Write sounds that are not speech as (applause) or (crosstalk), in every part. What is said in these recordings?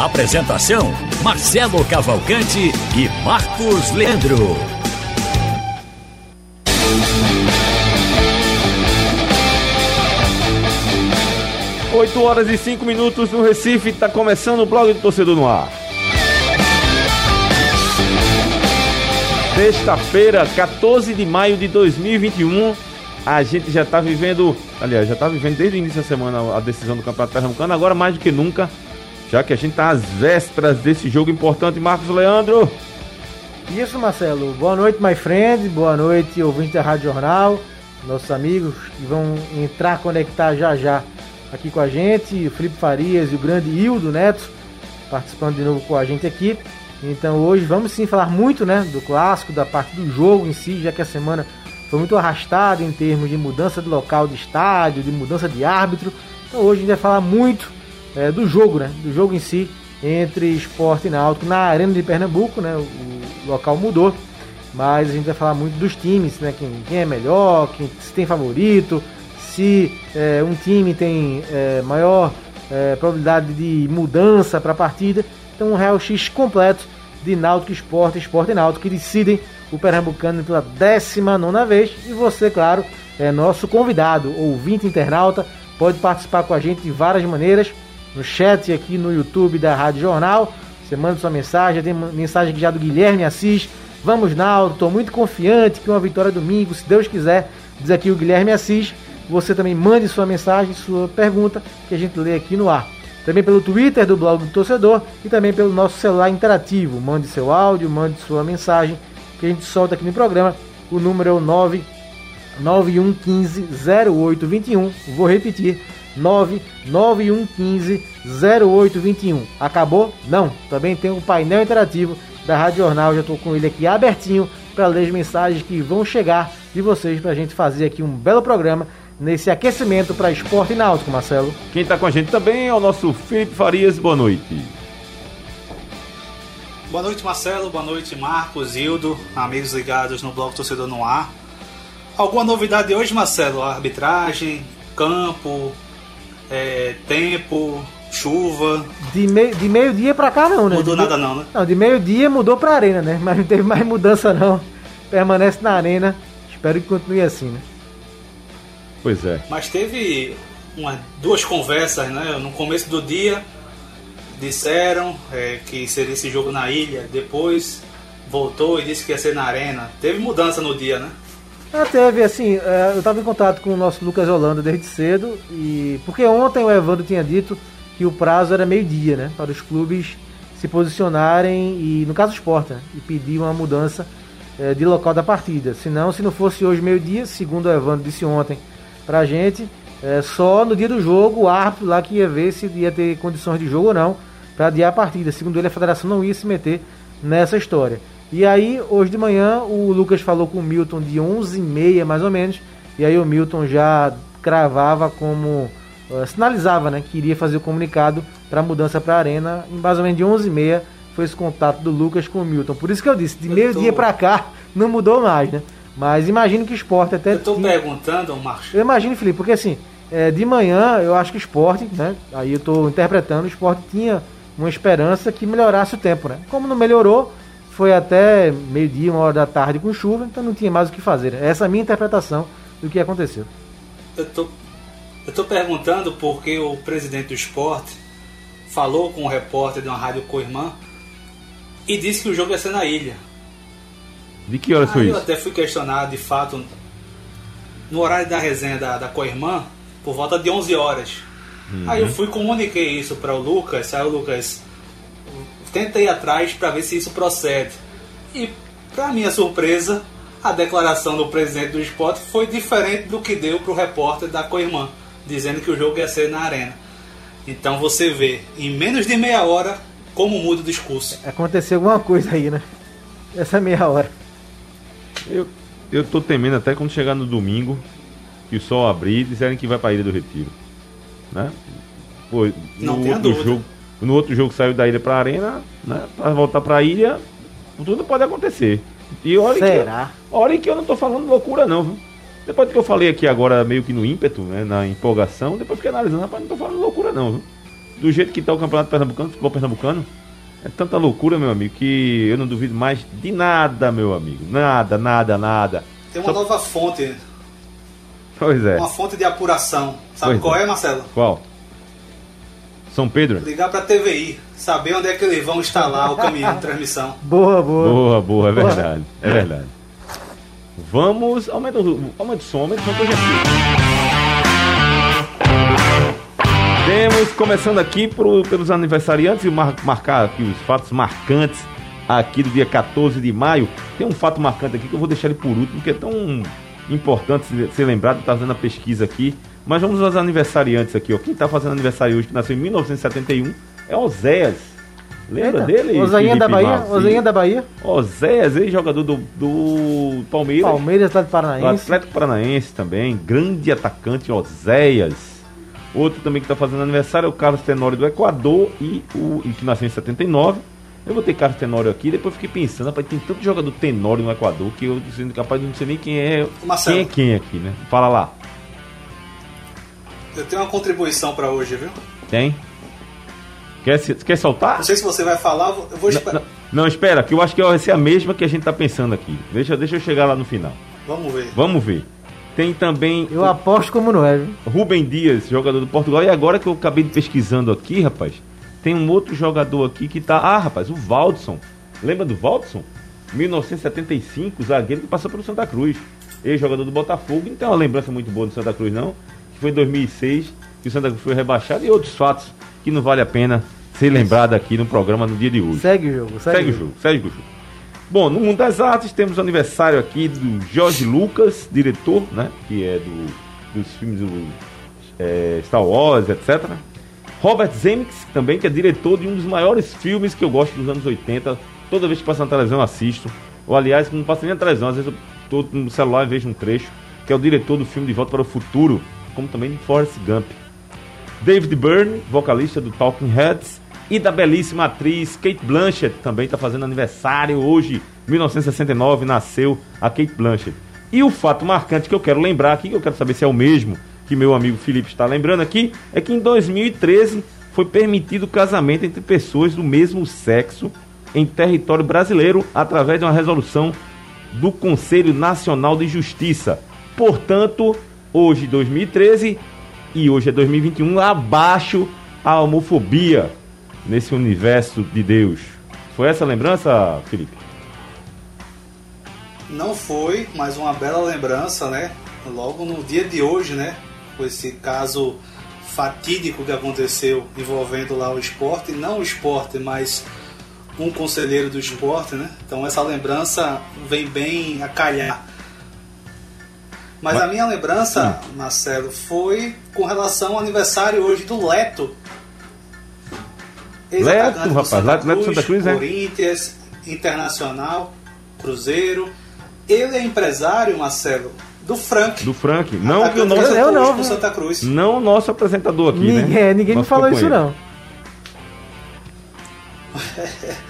Apresentação: Marcelo Cavalcante e Marcos Leandro. Oito horas e cinco minutos no Recife, está começando o blog do Torcedor no Ar. Sexta-feira, 14 de maio de 2021, a gente já está vivendo, aliás, já está vivendo desde o início da semana a decisão do Campeonato Pernambucano, agora mais do que nunca, já que a gente está às vésperas desse jogo importante. Marcos Leandro. Isso, Marcelo. Boa noite, my friend. Boa noite, ouvinte da Rádio Jornal. Nossos amigos que vão entrar, conectar já já aqui com a gente. O Felipe Farias e o grande Hildo Neto participando de novo com a gente aqui. Então hoje vamos sim falar muito né, do clássico, da parte do jogo em si, já que a semana foi muito arrastada em termos de mudança de local de estádio, de mudança de árbitro. Então hoje a gente vai falar muito é, do jogo, né? Do jogo em si entre esporte e náutico na Arena de Pernambuco, né? O, local mudou, mas a gente vai falar muito dos times, né? Quem, quem é melhor, quem se tem favorito, se é, um time tem é, maior é, probabilidade de mudança para a partida. Então um Real X completo de Náutico Esporte, Esporte e Náutico que decidem o Pernambucano pela 19 vez. E você, claro, é nosso convidado, ouvinte internauta, pode participar com a gente de várias maneiras no chat aqui no YouTube da Rádio Jornal. Você manda sua mensagem, tem mensagem aqui já do Guilherme Assis. Vamos, Naldo, estou muito confiante que uma vitória domingo, se Deus quiser, diz aqui o Guilherme Assis. Você também mande sua mensagem, sua pergunta, que a gente lê aqui no ar. Também pelo Twitter do blog do torcedor e também pelo nosso celular interativo. Mande seu áudio, mande sua mensagem, que a gente solta aqui no programa. O número é o 99115 0821. Vou repetir, 99115 0821. Acabou? Não. Também tem o painel interativo da Rádio Jornal. Já estou com ele aqui abertinho para ler as mensagens que vão chegar de vocês para a gente fazer aqui um belo programa nesse aquecimento para esporte náutico, Marcelo. Quem está com a gente também é o nosso Felipe Farias. Boa noite. Boa noite, Marcelo. Boa noite, Marcos, Hildo, amigos ligados no Bloco Torcedor no Ar. Alguma novidade hoje, Marcelo? Arbitragem, campo, é, tempo, chuva. De, me, de meio-dia pra cá não, né? Mudou de nada não, né? Não, de meio-dia mudou pra arena, né? Mas não teve mais mudança não. Permanece na arena. Espero que continue assim, né? Pois é. Mas teve uma, duas conversas, né? No começo do dia disseram é, que seria esse jogo na ilha, depois voltou e disse que ia ser na arena. Teve mudança no dia, né? Ah, teve, assim, eu estava em contato com o nosso Lucas Holanda desde cedo, e porque ontem o Evandro tinha dito que o prazo era meio-dia, né? Para os clubes se posicionarem, e no caso o né, e pedir uma mudança é, de local da partida. Senão, se não fosse hoje meio-dia, segundo o Evandro disse ontem pra gente, é, só no dia do jogo o árbitro lá que ia ver se ia ter condições de jogo ou não para adiar a partida. Segundo ele, a federação não ia se meter nessa história. E aí, hoje de manhã, o Lucas falou com o Milton de 11h30 mais ou menos. E aí o Milton já cravava como. Uh, sinalizava né, que iria fazer o comunicado para mudança para a Arena. Em mais ou menos de 11h30 foi esse contato do Lucas com o Milton. Por isso que eu disse, de meio-dia tô... para cá (laughs) não mudou mais, né? Mas imagino que o esporte até. Eu estou tinha... perguntando, Marcos. Eu imagino, Felipe, porque assim, é, de manhã eu acho que o esporte, né? Aí eu estou interpretando, o esporte tinha uma esperança que melhorasse o tempo, né? Como não melhorou, foi até meio-dia, uma hora da tarde com chuva, então não tinha mais o que fazer. Essa é a minha interpretação do que aconteceu. Eu tô, eu tô perguntando porque o presidente do esporte falou com o repórter de uma rádio co-irmã e disse que o jogo ia ser na ilha. De que horas foi eu isso? Eu até fui questionado, de fato, no horário da resenha da, da co-irmã, por volta de 11 horas. Uhum. Aí eu fui comuniquei isso para o Lucas, aí o Lucas tenta ir atrás para ver se isso procede. E, para minha surpresa, a declaração do presidente do esporte foi diferente do que deu para o repórter da Coirmã, dizendo que o jogo ia ser na arena. Então você vê, em menos de meia hora como muda o discurso. Aconteceu alguma coisa aí, né? Essa meia hora. Eu, eu tô temendo até quando chegar no domingo, que o sol abrir e disserem que vai pra Ilha do Retiro. Né? Pô, Não no tenha outro dúvida. jogo, no outro jogo saiu da ilha pra arena, né? Pra voltar pra ilha, tudo pode acontecer. E olha Será? que, olha que eu não tô falando loucura não, viu? Depois do que eu falei aqui agora, meio que no ímpeto, né? Na empolgação, depois fiquei analisando, rapaz, não tô falando loucura não, viu? Do jeito que tá o campeonato pernambucano, futebol pernambucano, é tanta loucura, meu amigo, que eu não duvido mais de nada, meu amigo. Nada, nada, nada. Tem uma Só- nova fonte, Pois é. uma fonte de apuração. Sabe Pois qual é. é, Marcelo? Qual? São Pedro? Ligar pra TVI, saber onde é que eles vão instalar o caminhão de transmissão. (laughs) Boa, boa. Boa, boa, é Boa. verdade. É verdade. Vamos. Aumenta o, aumenta o som, aumenta o som que eu já sei. Temos, começando aqui pro- pelos aniversariantes e mar- marcar aqui os fatos marcantes aqui do dia 14 de maio. Tem um fato marcante aqui que eu vou deixar ele por último, porque é tão importante ser- ser lembrado, tá fazendo a pesquisa aqui. Mas vamos aos aniversariantes aqui, ó. Quem tá fazendo aniversário hoje, que nasceu em 1971, é Oséias. Lembra Eita, dele? Osainha da Bahia? Marci? Osainha da Bahia? Oséias, ex-jogador do, do Palmeiras. Palmeiras, Atlético Do Paranaense. Atlético Paranaense também, grande atacante Oséias. Outro também que está fazendo aniversário é o Carlos Tenório do Equador e o e que nasceu em 79. Eu botei Carlos Tenório aqui, depois fiquei pensando, rapaz, tem tanto jogador Tenório no Equador que eu sendo capaz de não sei nem quem é, Marcelo. quem é quem aqui, né? Fala lá. Eu tenho uma contribuição pra hoje, viu? Tem? Quer, se- quer soltar? Não sei se você vai falar, eu vou Não, esperar. não, não, espera, que eu acho que vai ser a mesma que a gente tá pensando aqui. Deixa, deixa eu chegar lá no final. Vamos ver. Vamos ver. Tem também Eu aposto como não é, viu? Rubem Dias, jogador do Portugal. E agora que eu acabei pesquisando aqui, rapaz, tem um outro jogador aqui que tá. Ah, rapaz, o Valdson. Lembra do Valdson? 1975, zagueiro que passou pelo Santa Cruz. Ex-jogador do Botafogo. Não tem uma lembrança muito boa do Santa Cruz, não. Foi em 2006 que o Santa Cruz foi rebaixado. E outros fatos que não vale a pena ser lembrado aqui no programa no dia de hoje. Segue o jogo, segue, Segue o jogo, segue o jogo. Bom, no mundo das artes temos o aniversário aqui do Jorge Lucas, diretor, né? Que é do, dos filmes do é, Star Wars, etc. Robert Zemeckis, também, que é diretor de um dos maiores filmes que eu gosto dos anos 80. Toda vez que passa na televisão eu assisto. Ou aliás, não passa nem na televisão, às vezes eu tô no celular e vejo um trecho. Que é o diretor do filme De Volta para o Futuro, como também de Forrest Gump. David Byrne, vocalista do Talking Heads, e da belíssima atriz Kate Blanchett, também está fazendo aniversário hoje, 1969, nasceu a Kate Blanchett. E o fato marcante que eu quero lembrar aqui, que eu quero saber se é o mesmo que meu amigo Felipe está lembrando aqui, é que em 2013 foi permitido o casamento entre pessoas do mesmo sexo em território brasileiro através de uma resolução do Conselho Nacional de Justiça. Portanto, hoje 2013 e hoje é 2021, abaixo a homofobia nesse universo de Deus. Foi essa a lembrança, Felipe? Não foi, mas uma bela lembrança, né? Logo no dia de hoje, né? Com esse caso fatídico que aconteceu envolvendo lá o esporte, não o esporte, mas um conselheiro do esporte, né? Então essa lembrança vem bem a calhar. Mas Mas- a minha lembrança, Marcelo, foi com relação ao aniversário hoje do Leto. Leto, do rapaz, Santa Leto- Leto Santa Cruz, é? Corinthians, Internacional, Cruzeiro. Ele é empresário, Marcelo, do Frank. Do Frank. Não que o nosso, Eu não? Santa Cruz. não o nosso apresentador aqui, Ninguém, né? é, ninguém me falou isso não. (laughs)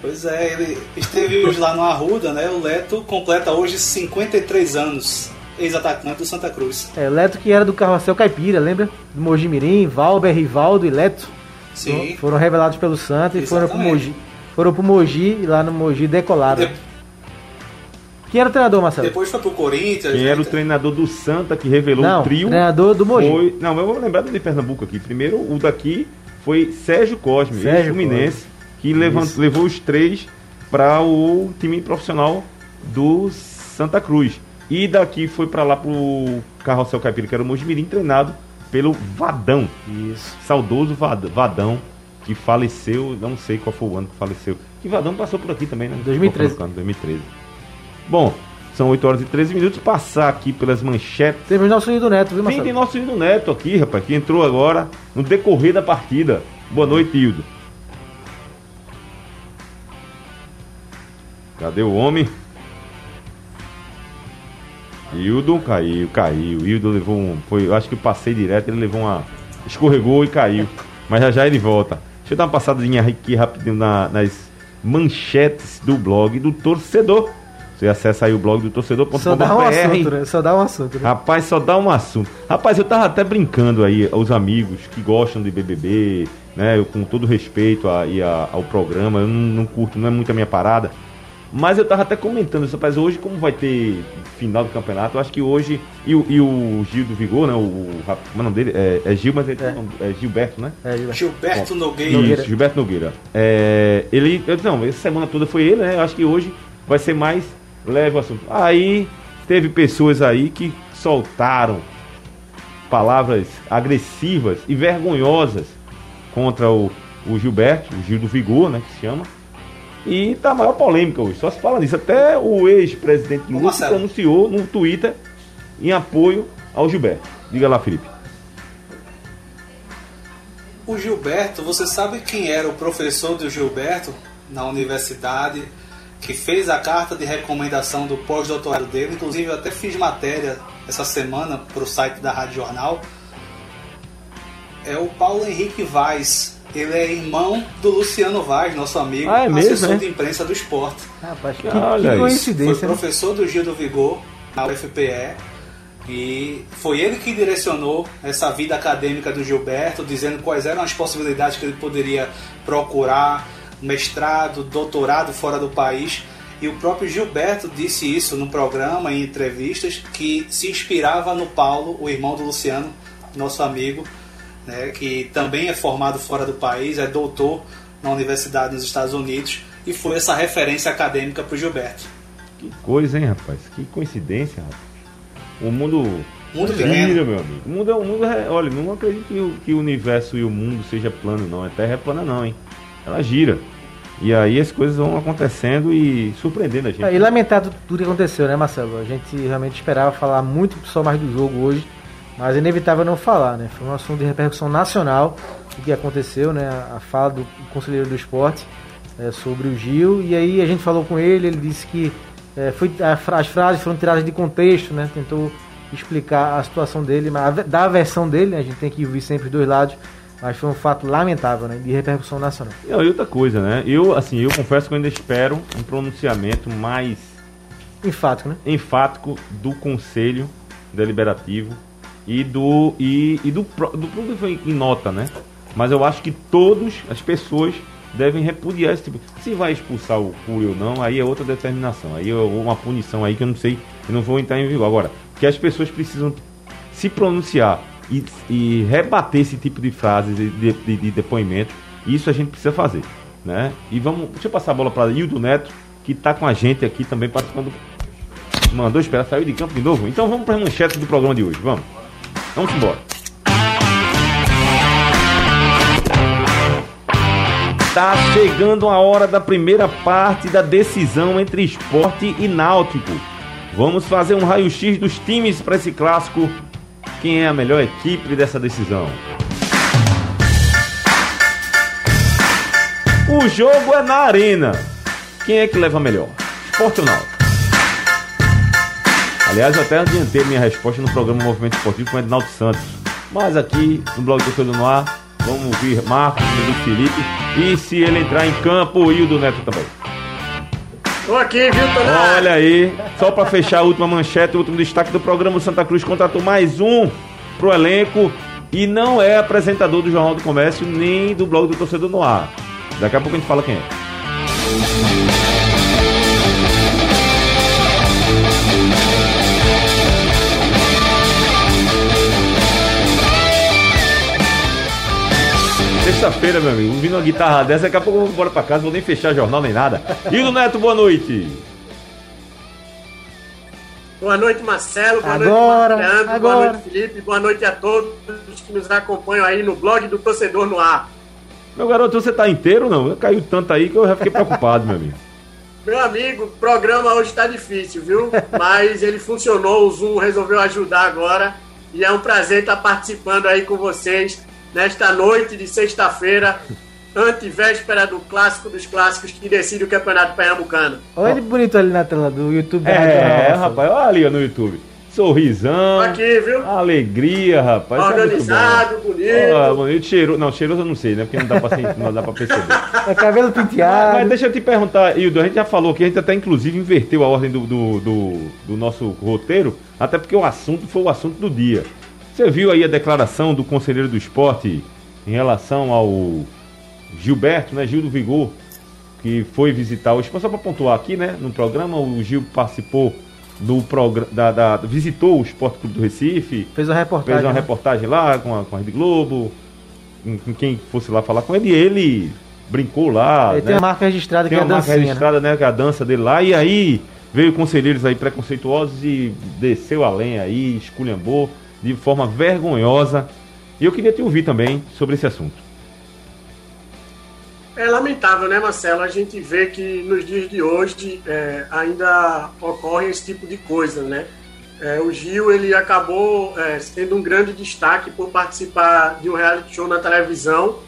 Pois é, ele esteve hoje lá no Arruda, né? O Leto completa hoje 53 anos, ex-atacante do Santa Cruz. É, Leto que era do Carrossel Caipira, lembra? Do Mogi Mirim, Valber, Rivaldo e Leto. Sim. Foram revelados pelo Santa e foram pro. Mogi. Foram pro Mogi e lá no Mogi decolaram. De- Quem era o treinador, Marcelo? depois foi pro Corinthians. Quem né? era o treinador do Santa que revelou Não, o trio treinador do Mogi. foi. Não, eu vou lembrar do de Pernambuco aqui. Primeiro, o daqui foi Sérgio Cosme, Sérgio ex-Fluminense, que levant- levou os três para o time profissional do Santa Cruz. E daqui foi para lá pro Carrossel Caipira, que era o Mojimirim, treinado pelo Vadão. Isso. Saudoso Vadão, que faleceu, não sei qual foi o ano que faleceu. Que Vadão passou por aqui também, né? 2013. 2013. Bom, são 8 horas e 13 minutos. Passar aqui pelas manchetes. Temos nosso Ido Neto, viu, Marcelo? Tem nosso Ido Neto aqui, rapaz, que entrou agora no decorrer da partida. Boa noite, Hildo. Cadê o homem? Hildo caiu, caiu. Hildo levou um. Foi, eu acho que eu passei direto, ele levou uma. Escorregou e caiu. Mas já já ele volta. Deixa eu dar uma passadinha aqui rapidinho na, nas manchetes do blog do torcedor. Você acessa aí o blog do torcedor.com.br. Só dá um assunto, né? Só dá um assunto. Né? Rapaz, só dá um assunto. Rapaz, eu tava até brincando aí, os amigos que gostam de BBB, né? Eu, com todo respeito a, a, ao programa, eu não, não curto, não é muito a minha parada. Mas eu tava até comentando, rapaz, hoje como vai ter final do campeonato, eu acho que hoje. E, o, e o Gil do Vigor, né? O, o, o nome dele é, é Gil, mas ele é. é Gilberto, né? É, Gilberto, Gilberto Nogueira. Isso, Gilberto Nogueira. É, ele. Não, essa semana toda foi ele, né? Eu acho que hoje vai ser mais leve o assunto. Aí teve pessoas aí que soltaram palavras agressivas e vergonhosas contra o, o Gilberto, o Gil do Vigor, né? Que se chama e tá a maior polêmica hoje. Só se fala nisso. Até o ex-presidente Lula se pronunciou no Twitter em apoio ao Gilberto. Diga lá, Felipe. O Gilberto, você sabe quem era o professor do Gilberto na universidade que fez a carta de recomendação do pós-doutorado dele? Inclusive, eu até fiz matéria essa semana para o site da Rádio Jornal. É o Paulo Henrique Vaz, ele é irmão do Luciano Vaz, nosso amigo, ah, é mesmo, assessor é? de imprensa do esporte. Rapaz, que, Olha que coincidência. Foi professor do Gil do Vigor na UFPE. E foi ele que direcionou essa vida acadêmica do Gilberto, dizendo quais eram as possibilidades que ele poderia procurar, mestrado, doutorado fora do país. E o próprio Gilberto disse isso no programa, em entrevistas, que se inspirava no Paulo, o irmão do Luciano, nosso amigo, né, que também é formado fora do país, é doutor na universidade nos Estados Unidos e foi essa referência acadêmica para o Gilberto. Que coisa, hein, rapaz? Que coincidência, rapaz. O mundo. Mundo gira, meu amigo. O mundo é o mundo. É, olha, não acredito que o, que o universo e o mundo seja plano, não. A Terra é plana, não, hein? Ela gira. E aí as coisas vão acontecendo e surpreendendo a gente. É, e lamentado tudo que aconteceu, né, Marcelo? A gente realmente esperava falar muito só mais do jogo hoje. Mas é inevitável não falar, né? Foi um assunto de repercussão nacional o que aconteceu, né? A fala do conselheiro do esporte é, sobre o Gil. E aí a gente falou com ele, ele disse que é, foi, as frases foram tiradas de contexto, né? Tentou explicar a situação dele, mas da versão dele, né? a gente tem que ouvir sempre os dois lados. Mas foi um fato lamentável, né? De repercussão nacional. E outra coisa, né? Eu, assim, eu confesso que eu ainda espero um pronunciamento mais enfático, né? Enfático do Conselho Deliberativo e do e, e do do público em nota, né? Mas eu acho que todas as pessoas devem repudiar esse tipo. Se vai expulsar o Cury ou não, aí é outra determinação. Aí é uma punição aí que eu não sei, eu não vou entrar em vigor. Agora, que as pessoas precisam se pronunciar e, e rebater esse tipo de frases de, de, de depoimento, isso a gente precisa fazer, né? E vamos, deixa eu passar a bola para Hildo Neto, que está com a gente aqui também participando. Mandou esperar, saiu de campo de novo. Então vamos para as manchetes do programa de hoje, vamos. Vamos embora. Tá chegando a hora da primeira parte da decisão entre esporte e náutico. Vamos fazer um raio-x dos times para esse clássico. Quem é a melhor equipe dessa decisão? O jogo é na arena. Quem é que leva melhor? Esporte ou náutico? Aliás, eu até adiantei minha resposta no programa Movimento Esportivo com o Ednaldo Santos. Mas aqui no blog do Todo no Ar, vamos ouvir Marcos e Felipe. E se ele entrar em campo, o do Neto também. Tô aqui, viu? Olha aí, só para fechar a última manchete, o último destaque do programa, o Santa Cruz contratou mais um pro elenco e não é apresentador do Jornal do Comércio nem do blog do Torcedor no Ar. Daqui a pouco a gente fala quem é. Sexta-feira, meu amigo, ouvindo uma guitarra dessa, daqui a pouco eu vou embora pra casa, vou nem fechar jornal nem nada. E do Neto, boa noite. Boa noite, Marcelo. Boa agora, noite, Marcelo. Boa noite, Felipe. Boa noite a todos que nos acompanham aí no blog do Torcedor no Ar. Meu garoto, você tá inteiro não? Caiu tanto aí que eu já fiquei preocupado, meu amigo. Meu amigo, o programa hoje tá difícil, viu? Mas ele funcionou, o Zoom resolveu ajudar agora. E é um prazer estar participando aí com vocês nesta noite de sexta-feira antivéspera do clássico dos clássicos que decide o campeonato pernambucano. Olha ele bonito ali na tela do YouTube. É, rapaz, olha ali no YouTube. Sorrisão. Aqui, viu? Alegria, rapaz. é Organizado, bonito. Ah, bonito, cheiroso. Não, cheiroso eu não sei, né? Porque não dá pra, sentir, (laughs) não dá pra perceber. É cabelo Mas, penteado. mas deixa eu te perguntar, Hildo, a gente já falou que a gente até inclusive inverteu a ordem do, do, do, do nosso roteiro, até porque o assunto foi o assunto do dia. Você viu aí a declaração do conselheiro do esporte em relação ao Gilberto, né? Gil do Vigor, que foi visitar o esporte. Só para pontuar aqui, né? No programa, o Gil participou do programa. Da, da- visitou o Esporte Clube do Recife, Fez uma reportagem. fez uma né? reportagem lá com a, com a Rede Globo. Com com quem fosse lá falar com ele, e ele brincou lá. Ele né? tem a marca registrada Tem que é a uma marca né? registrada, né? Que é a dança dele lá. E aí veio conselheiros aí preconceituosos e desceu além aí, esculhambou de forma vergonhosa. E eu queria te ouvir também sobre esse assunto. É lamentável, né, Marcelo? A gente vê que nos dias de hoje é, ainda ocorre esse tipo de coisa, né? É, o Gil ele acabou é, sendo um grande destaque por participar de um reality show na televisão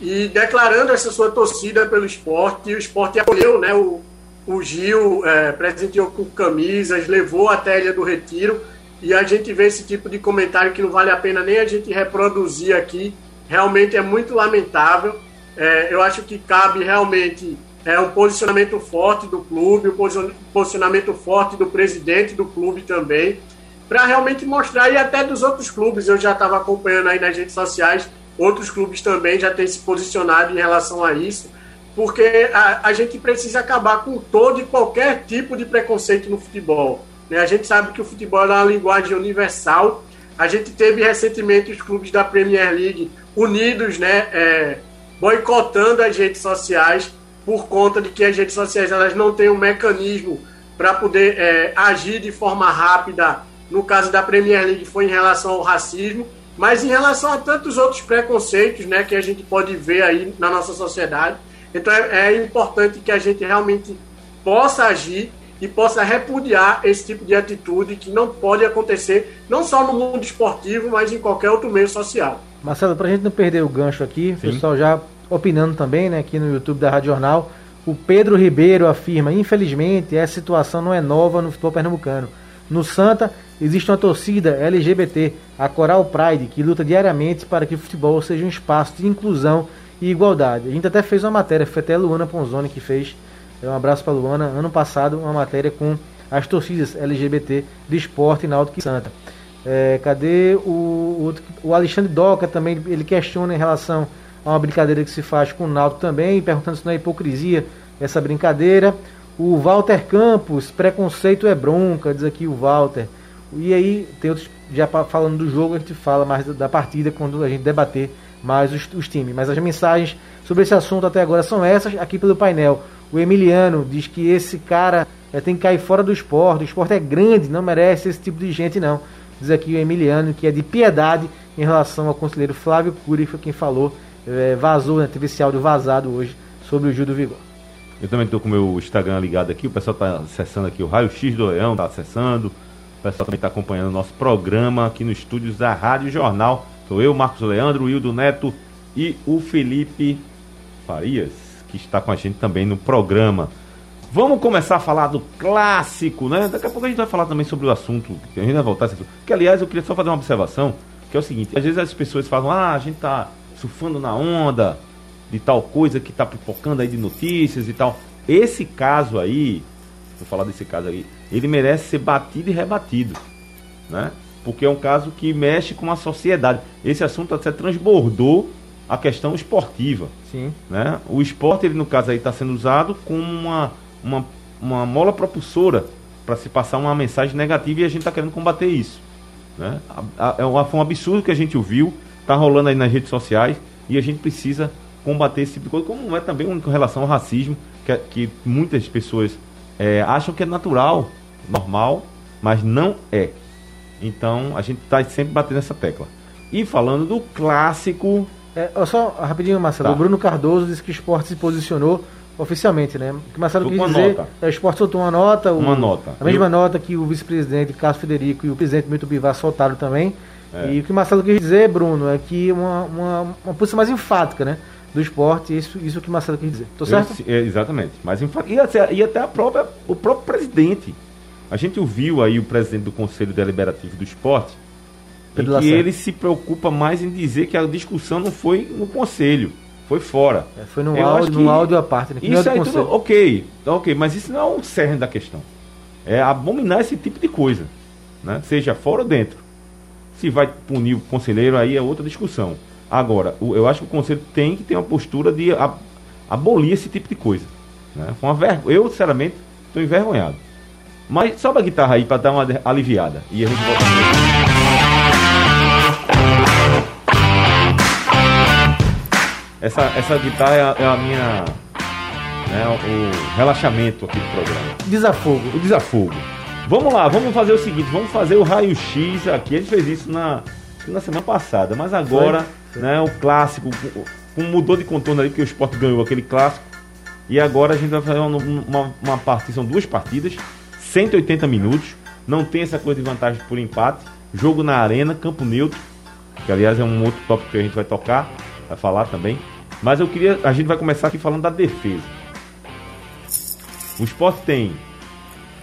e declarando essa sua torcida pelo esporte. E o esporte acolheu, né? O, o Gil é, presenteou com camisas, levou até a Ilha do Retiro. E a gente vê esse tipo de comentário que não vale a pena nem a gente reproduzir aqui. Realmente é muito lamentável. É, eu acho que cabe realmente é, um posicionamento forte do clube, um posi- posicionamento forte do presidente do clube também, para realmente mostrar, e até dos outros clubes, eu já estava acompanhando aí nas redes sociais, outros clubes também já têm se posicionado em relação a isso, porque a, a gente precisa acabar com todo e qualquer tipo de preconceito no futebol. Né? A gente sabe que o futebol é uma linguagem universal. A gente teve recentemente os clubes da Premier League unidos, né, é, boicotando as redes sociais por conta de que as redes sociais elas não têm um mecanismo para poder é, agir de forma rápida. No caso da Premier League foi em relação ao racismo, mas em relação a tantos outros preconceitos, né, que a gente pode ver aí na nossa sociedade. Então é, é importante que a gente realmente possa agir e possa repudiar esse tipo de atitude que não pode acontecer não só no mundo esportivo, mas em qualquer outro meio social. Marcelo, pra gente não perder o gancho aqui, o pessoal já opinando também, né, aqui no YouTube da Rádio Jornal, o Pedro Ribeiro afirma, infelizmente, essa situação não é nova no futebol pernambucano. No Santa, existe uma torcida LGBT, a Coral Pride, que luta diariamente para que o futebol seja um espaço de inclusão e igualdade. A gente até fez uma matéria, foi até a Luana Ponzoni que fez, um abraço para Luana, ano passado, uma matéria com as torcidas LGBT de esporte na Náutico e Santa. É, cadê o, o, o Alexandre Doca também? Ele questiona em relação a uma brincadeira que se faz com o Náutico também, perguntando se não é hipocrisia essa brincadeira. O Walter Campos, preconceito é bronca, diz aqui o Walter. E aí tem outros, já falando do jogo, a gente fala mais da, da partida quando a gente debater mais os, os times. Mas as mensagens sobre esse assunto até agora são essas, aqui pelo painel. O Emiliano diz que esse cara é, tem que cair fora do esporte, o esporte é grande, não merece esse tipo de gente não. Diz aqui o Emiliano que é de piedade em relação ao conselheiro Flávio Cury, que foi quem falou, é, vazou, né, teve esse áudio vazado hoje sobre o Gil do Vigor. Eu também estou com o meu Instagram ligado aqui, o pessoal está acessando aqui o Raio X do Leão, está acessando. O pessoal também está acompanhando o nosso programa aqui nos estúdios da Rádio Jornal. Sou eu, Marcos Leandro, o Hildo Neto e o Felipe Farias, que está com a gente também no programa. Vamos começar a falar do clássico, né? Daqui a pouco a gente vai falar também sobre o assunto, que a gente vai voltar a esse assunto. Que, aliás, eu queria só fazer uma observação, que é o seguinte, às vezes as pessoas falam, ah, a gente tá surfando na onda de tal coisa que tá pipocando aí de notícias e tal. Esse caso aí, vou falar desse caso aí, ele merece ser batido e rebatido, né? Porque é um caso que mexe com a sociedade. Esse assunto até transbordou a questão esportiva Sim. né? O esporte, ele, no caso está sendo usado como uma, uma, uma mola propulsora para se passar uma mensagem negativa e a gente está querendo combater isso. Né? É um, foi um absurdo que a gente ouviu, está rolando aí nas redes sociais e a gente precisa combater esse tipo de coisa, como é também com relação ao racismo, que, é- que muitas pessoas é, acham que é natural, normal, mas não é. Então a gente está sempre batendo nessa tecla. E falando do clássico É, só rapidinho, Marcelo. Tá. O Bruno Cardoso disse que o esporte se posicionou oficialmente, né? O que o Marcelo quis dizer nota. é o esporte soltou uma nota. o- Uma nota. A mesma Eu- nota que o vice-presidente Carlos Federico e o presidente Milton Bivar soltaram também. É. E o que o Marcelo quis dizer, Bruno, é que uma, uma, uma posição mais enfática, né? do esporte, isso, isso que o Marcelo quis dizer. Tô certo? Eu, é, exatamente. Mas, e, até, e até a própria, o próprio presidente. A gente ouviu aí o presidente do Conselho Deliberativo do Esporte, em que ele se preocupa mais em dizer que a discussão não foi no Conselho, foi fora. É, foi no áudio, num áudio à parte. Né? Isso aí tudo, ok, ok, mas isso não é o cerne da questão. É abominar esse tipo de coisa, né? seja fora ou dentro. Se vai punir o conselheiro, aí é outra discussão. Agora, eu acho que o conselho tem que ter uma postura de abolir esse tipo de coisa. Né? Foi uma ver... Eu, sinceramente, estou envergonhado. Mas sobe a guitarra aí para dar uma aliviada. E a gente volta Essa, essa guitarra é a, é a minha. Né, o relaxamento aqui do programa. Desafogo. O desafogo. Vamos lá, vamos fazer o seguinte: vamos fazer o raio-x aqui. A gente fez isso na, na semana passada, mas agora, Foi? né, o clássico, mudou de contorno ali, porque o esporte ganhou aquele clássico. E agora a gente vai fazer uma, uma, uma partida, são duas partidas, 180 minutos. Não tem essa coisa de vantagem por empate. Jogo na arena, campo neutro, que aliás é um outro tópico que a gente vai tocar, vai falar também. Mas eu queria, a gente vai começar aqui falando da defesa. O esporte tem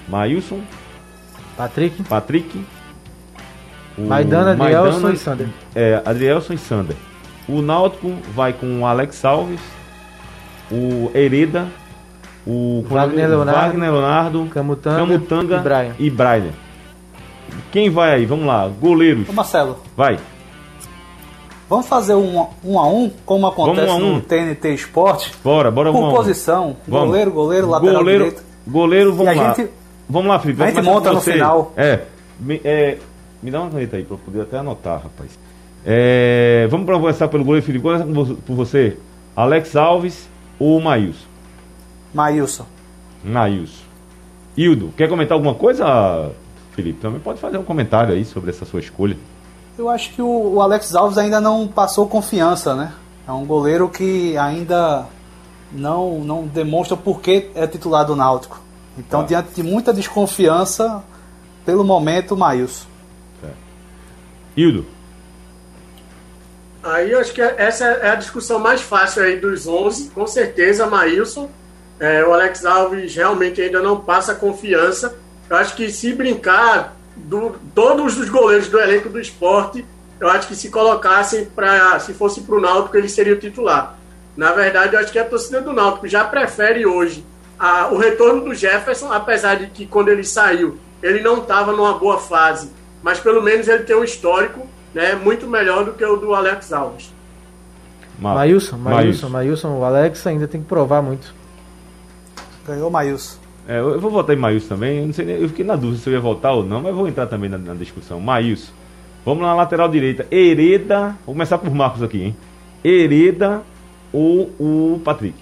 Maílson, Patrick, Patrick, o Maidana, Adrielson e Sander. É, Adrielson e Sander. O Náutico vai com o Alex Alves, o Hereda, o Wagner Leonardo, Wagner Leonardo Camutanga, Camutanga e Brian. E Brian. Quem vai aí? Vamos lá, goleiros. Ô Marcelo. Vai. Vamos fazer um, um a um, como acontece um um. no TNT Esporte? Bora, bora, Por vamos. posição, vamos. goleiro, goleiro, lateral goleiro, direito. Goleiro, vamos lá. Gente, vamos lá, Felipe. A gente monta no final. É, me, é, me dá uma caneta aí para eu poder até anotar, rapaz. É, vamos conversar pelo goleiro Felipe. Começa por você. Alex Alves ou Maílson? Maílson. Maílson. Hildo, quer comentar alguma coisa, Felipe? Também pode fazer um comentário aí sobre essa sua escolha. Eu acho que o, Alex Alves ainda não passou confiança, né? É um goleiro que ainda não, não demonstra por que é titular do Náutico. Então, ah. diante de muita desconfiança, pelo momento, o Maílson. Hildo. Aí eu acho que essa é a discussão mais fácil aí dos 11. Com certeza, Maílson. É, o Alex Alves realmente ainda não passa confiança. Eu acho que se brincar, do, todos os goleiros do elenco do esporte, eu acho que se colocassem para. Se fosse para o Náutico, ele seria o titular. Na verdade, eu acho que a torcida do Náutico já prefere hoje a, o retorno do Jefferson, apesar de que quando ele saiu, ele não estava numa boa fase. Mas pelo menos ele tem um histórico né, muito melhor do que o do Alex Alves. Maílson, Maílson, Maílson, o Alex ainda tem que provar muito. Ganhou Maílson. É, eu vou votar em Maílson também. Eu, não sei, eu fiquei na dúvida se eu ia votar ou não, mas vou entrar também na, na discussão. Maílson. Vamos na lateral direita. Hereda. Vou começar por Marcos aqui, hein? Hereda ou o Patrick?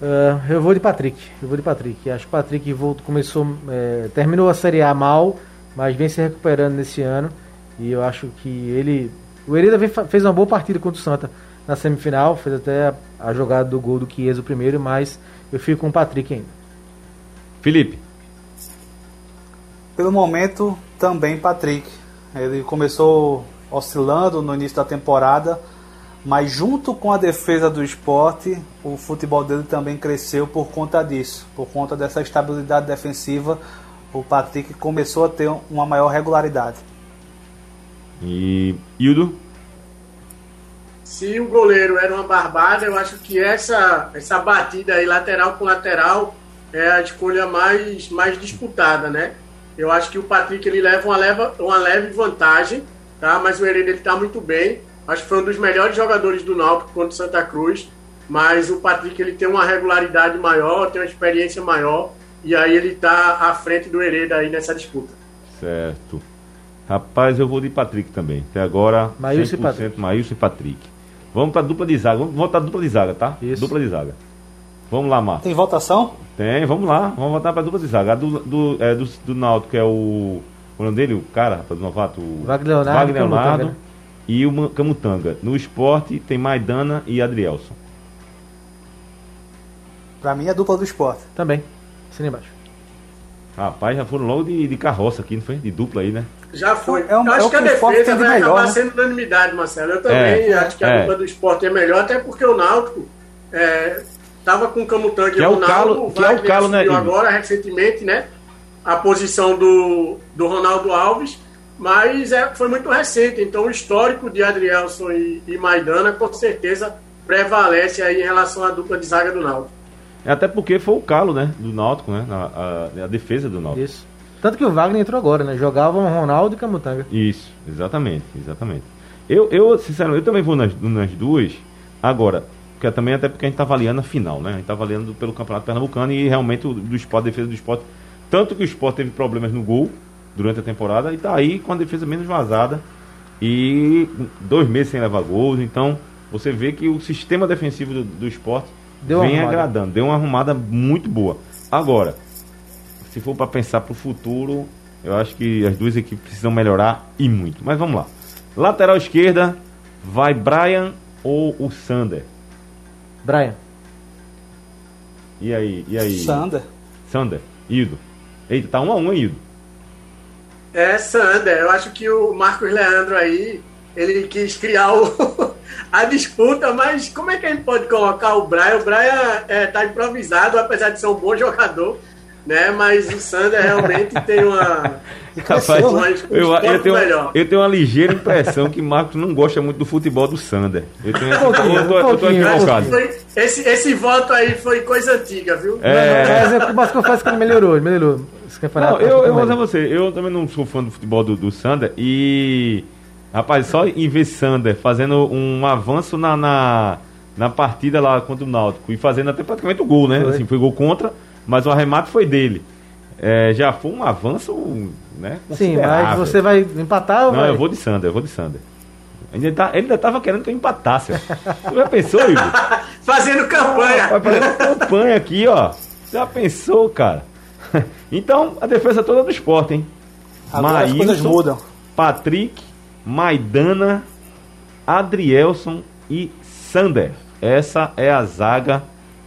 Uh, eu vou de Patrick. Eu vou de Patrick. Acho que o Patrick voltou, começou, é, terminou a Série A mal, mas vem se recuperando nesse ano. E eu acho que ele. O Hereda fez uma boa partida contra o Santa na semifinal, fez até a, a jogada do gol do Chiesa o primeiro, mas eu fico com o Patrick ainda. Felipe. Pelo momento, também Patrick. Ele começou oscilando no início da temporada, mas junto com a defesa do esporte, o futebol dele também cresceu por conta disso, por conta dessa estabilidade defensiva. O Patrick começou a ter uma maior regularidade. E Hildo? Se o goleiro era uma barbada, eu acho que essa, essa batida aí, lateral com lateral, é a escolha mais, mais disputada, né? Eu acho que o Patrick ele leva uma, leva, uma leve vantagem, tá? Mas o Hereda ele tá muito bem. Acho que foi um dos melhores jogadores do Náutico contra o Santa Cruz. Mas o Patrick ele tem uma regularidade maior, tem uma experiência maior. E aí ele tá à frente do Hereda aí nessa disputa. Certo. Rapaz, eu vou de Patrick também. Até agora, Maílson 100% e Patrick. Maílson e Patrick. Vamos para dupla de zaga. Vamos voltar dupla de zaga, tá? Isso. Dupla de zaga. Vamos lá, Marcos. Tem votação? Tem, vamos lá. Vamos voltar para dupla de zaga. A do, do, é, do, do Náutico, que é o. O nome dele, o cara, rapaz, do novato. O Wagner Leonardo. Wagner Leonardo e o Camutanga. No esporte tem Maidana e Adrielson. Para mim é a dupla do esporte. Também. Assina embaixo. Rapaz, já foram logo de, de carroça aqui, não foi? De dupla aí, né? Já foi. É um- eu é acho o que a o defesa tem de vai melhor, acabar né? sendo unanimidade, Marcelo. Eu também É, acho que a é. dupla do esporte é melhor, até porque o Náutico é, tava com o Camutanga Que é o Calo- que é o Calo, né, agora, recentemente, né? A posição do, do Ronaldo Alves, mas é, foi muito recente. Então o histórico de Adrielson e, e Maidana, com certeza, prevalece aí em relação à dupla de zaga do Náutico. É Até porque foi o calo, né? Do Náutico, né? A, a- a defesa do Náutico. Isso. Tanto que o Wagner entrou agora, né? Jogavam Ronaldo e Camutanga. Isso, exatamente, exatamente. Eu, eu sinceramente, eu também vou nas, nas duas. Agora, porque também até porque a gente tá avaliando a final, né? A gente tá avaliando pelo Campeonato Pernambucano e realmente o do esporte, a defesa do esporte. Tanto que o esporte teve problemas no gol durante a temporada e tá aí com a defesa menos vazada e dois meses sem levar gols. Então, você vê que o sistema defensivo do, do esporte Deu vem arrumada. agradando, deu uma arrumada muito boa. Agora, se for para pensar pro futuro, eu acho que as duas equipes precisam melhorar e muito. Mas vamos lá. Lateral esquerda, vai Brian ou o Sander? Brian. E aí? E aí? Sander. Sander, Ildo. Eita, tá um a um, hein, Ildo? É, Sander, eu acho que o Marcos Leandro aí, ele quis criar o- (laughs) a disputa, mas como é que a gente pode colocar o Brian? O Brian é, tá improvisado, apesar de ser um bom jogador, né? Mas o Sander realmente tem uma. (laughs) Rapaz, eu, eu, tenho, melhor. eu tenho uma ligeira impressão que Marcos não gosta muito do futebol do Sander. Eu, tenho Um pouquinho, eu, tô, um eu tô equivocado. Foi- esse, esse voto aí foi coisa antiga, viu? É. Mas, eu- mas confesso que ele melhorou, ele melhorou. Não, eu, eu vou Mas- dizer você, eu também não sou fã do futebol do, do Sander e. Rapaz, só em ver Sander fazendo um avanço na, na, na partida lá contra o Náutico e fazendo até praticamente o gol, né? Foi. Assim, foi gol contra, mas o arremate foi dele. É, já foi um avanço, né? Sim, mas você vai empatar ou Não, vai? eu vou de Sander, eu vou de Sander. Ele, tá, ele ainda tava querendo que eu empatasse. Tu já pensou, Igor? (laughs) Fazendo campanha. Vai fazer campanha aqui, ó. Já pensou, cara? (laughs) Então, a defesa toda do esporte, hein? Agora as coisas Maílson, mudam. Patrick, Maidana, Adrielson e Sander. Essa é a zaga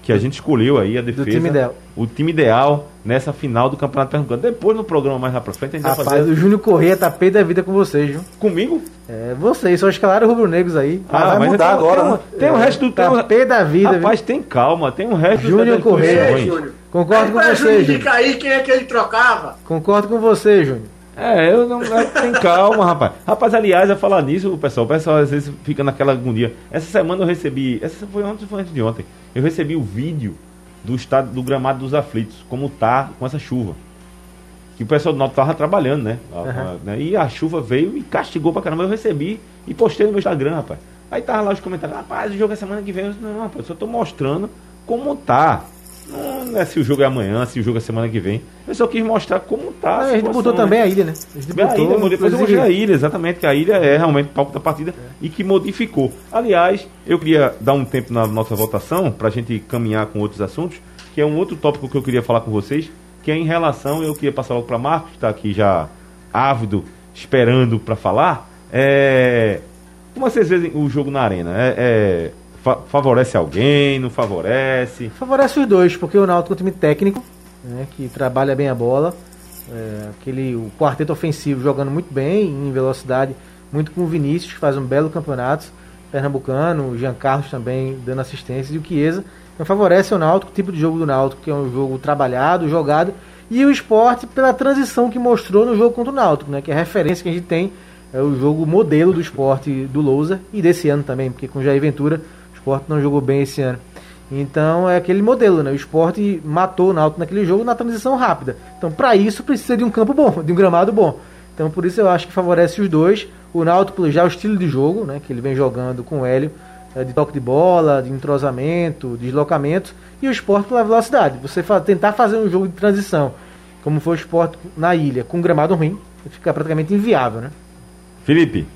que a gente escolheu aí, a defesa. time ideal. O time ideal nessa final do Campeonato Pernambucano. Depois, no programa mais lá pra frente, a gente vai Rapaz, fazer o Júnior Corrêa tá pé da vida com vocês, viu? comigo. É, vocês só escalaram rubro-negros aí. Ah, vai mas mudar agora, tem, né? um- Tem o resto do Tá o- pé da vida, Rapaz, tem calma, tem o resto Júnior posições. É, Júnior. Concordo Aí com você, indicar aí quem é que ele trocava. Concordo com você, Júnior. É, eu não. é, Tem calma, rapaz. Rapaz, aliás, a falar nisso, o pessoal, o pessoal às vezes fica naquela agonia. Essa semana eu recebi. Essa foi ontem, foi antes de ontem. Eu recebi o vídeo do estado do gramado dos aflitos, como tá com essa chuva. Que o pessoal do Norte tava trabalhando, né? Né? E a chuva veio e castigou pra caramba. Eu recebi e postei no meu Instagram, rapaz. Aí tava lá os comentários, rapaz, o jogo é semana que vem. Eu disse, não, rapaz, eu só tô mostrando como tá. Não é se o jogo é amanhã, se o jogo é semana que vem. Eu só quis mostrar como tá. a gente situação, botou né? também a ilha, né? A gente A ilha, depois eu a ilha, exatamente, que a ilha é realmente o palco da partida e que modificou. Aliás, eu queria dar um tempo na nossa votação para a gente caminhar com outros assuntos, que é um outro tópico que eu queria falar com vocês, que é em relação, eu queria passar logo para Marcos, que está aqui já ávido, esperando para falar. É, como vocês veem o jogo na arena? É, é, fa- favorece alguém, não favorece? Favorece os dois, porque o Náutico é um time técnico, né, que trabalha bem a bola. É, aquele, o quarteto ofensivo jogando muito bem, em velocidade, muito com o Vinícius, que faz um belo campeonato. Pernambucano, o Jean Carlos também dando assistência, e o Chiesa. Então favorece o Náutico, o tipo de jogo do Náutico, que é um jogo trabalhado, jogado, e o esporte pela transição que mostrou no jogo contra o Náutico, né, que é a referência que a gente tem, é o jogo modelo do esporte do Lousa, e desse ano também, porque com o Jair Ventura, o esporte não jogou bem esse ano. Então é aquele modelo, né? O esporte matou o Náutico naquele jogo na transição rápida. Então, para isso, precisa de um campo bom, de um gramado bom. Então, por isso eu acho que favorece os dois. O Náutico já o estilo de jogo, né? Que ele vem jogando com o Hélio, é, de toque de bola, de entrosamento, de deslocamento. E o esporte pela velocidade. Você fa tentar fazer um jogo de transição, como foi o esporte na ilha, com um gramado ruim, fica praticamente inviável, né? Felipe,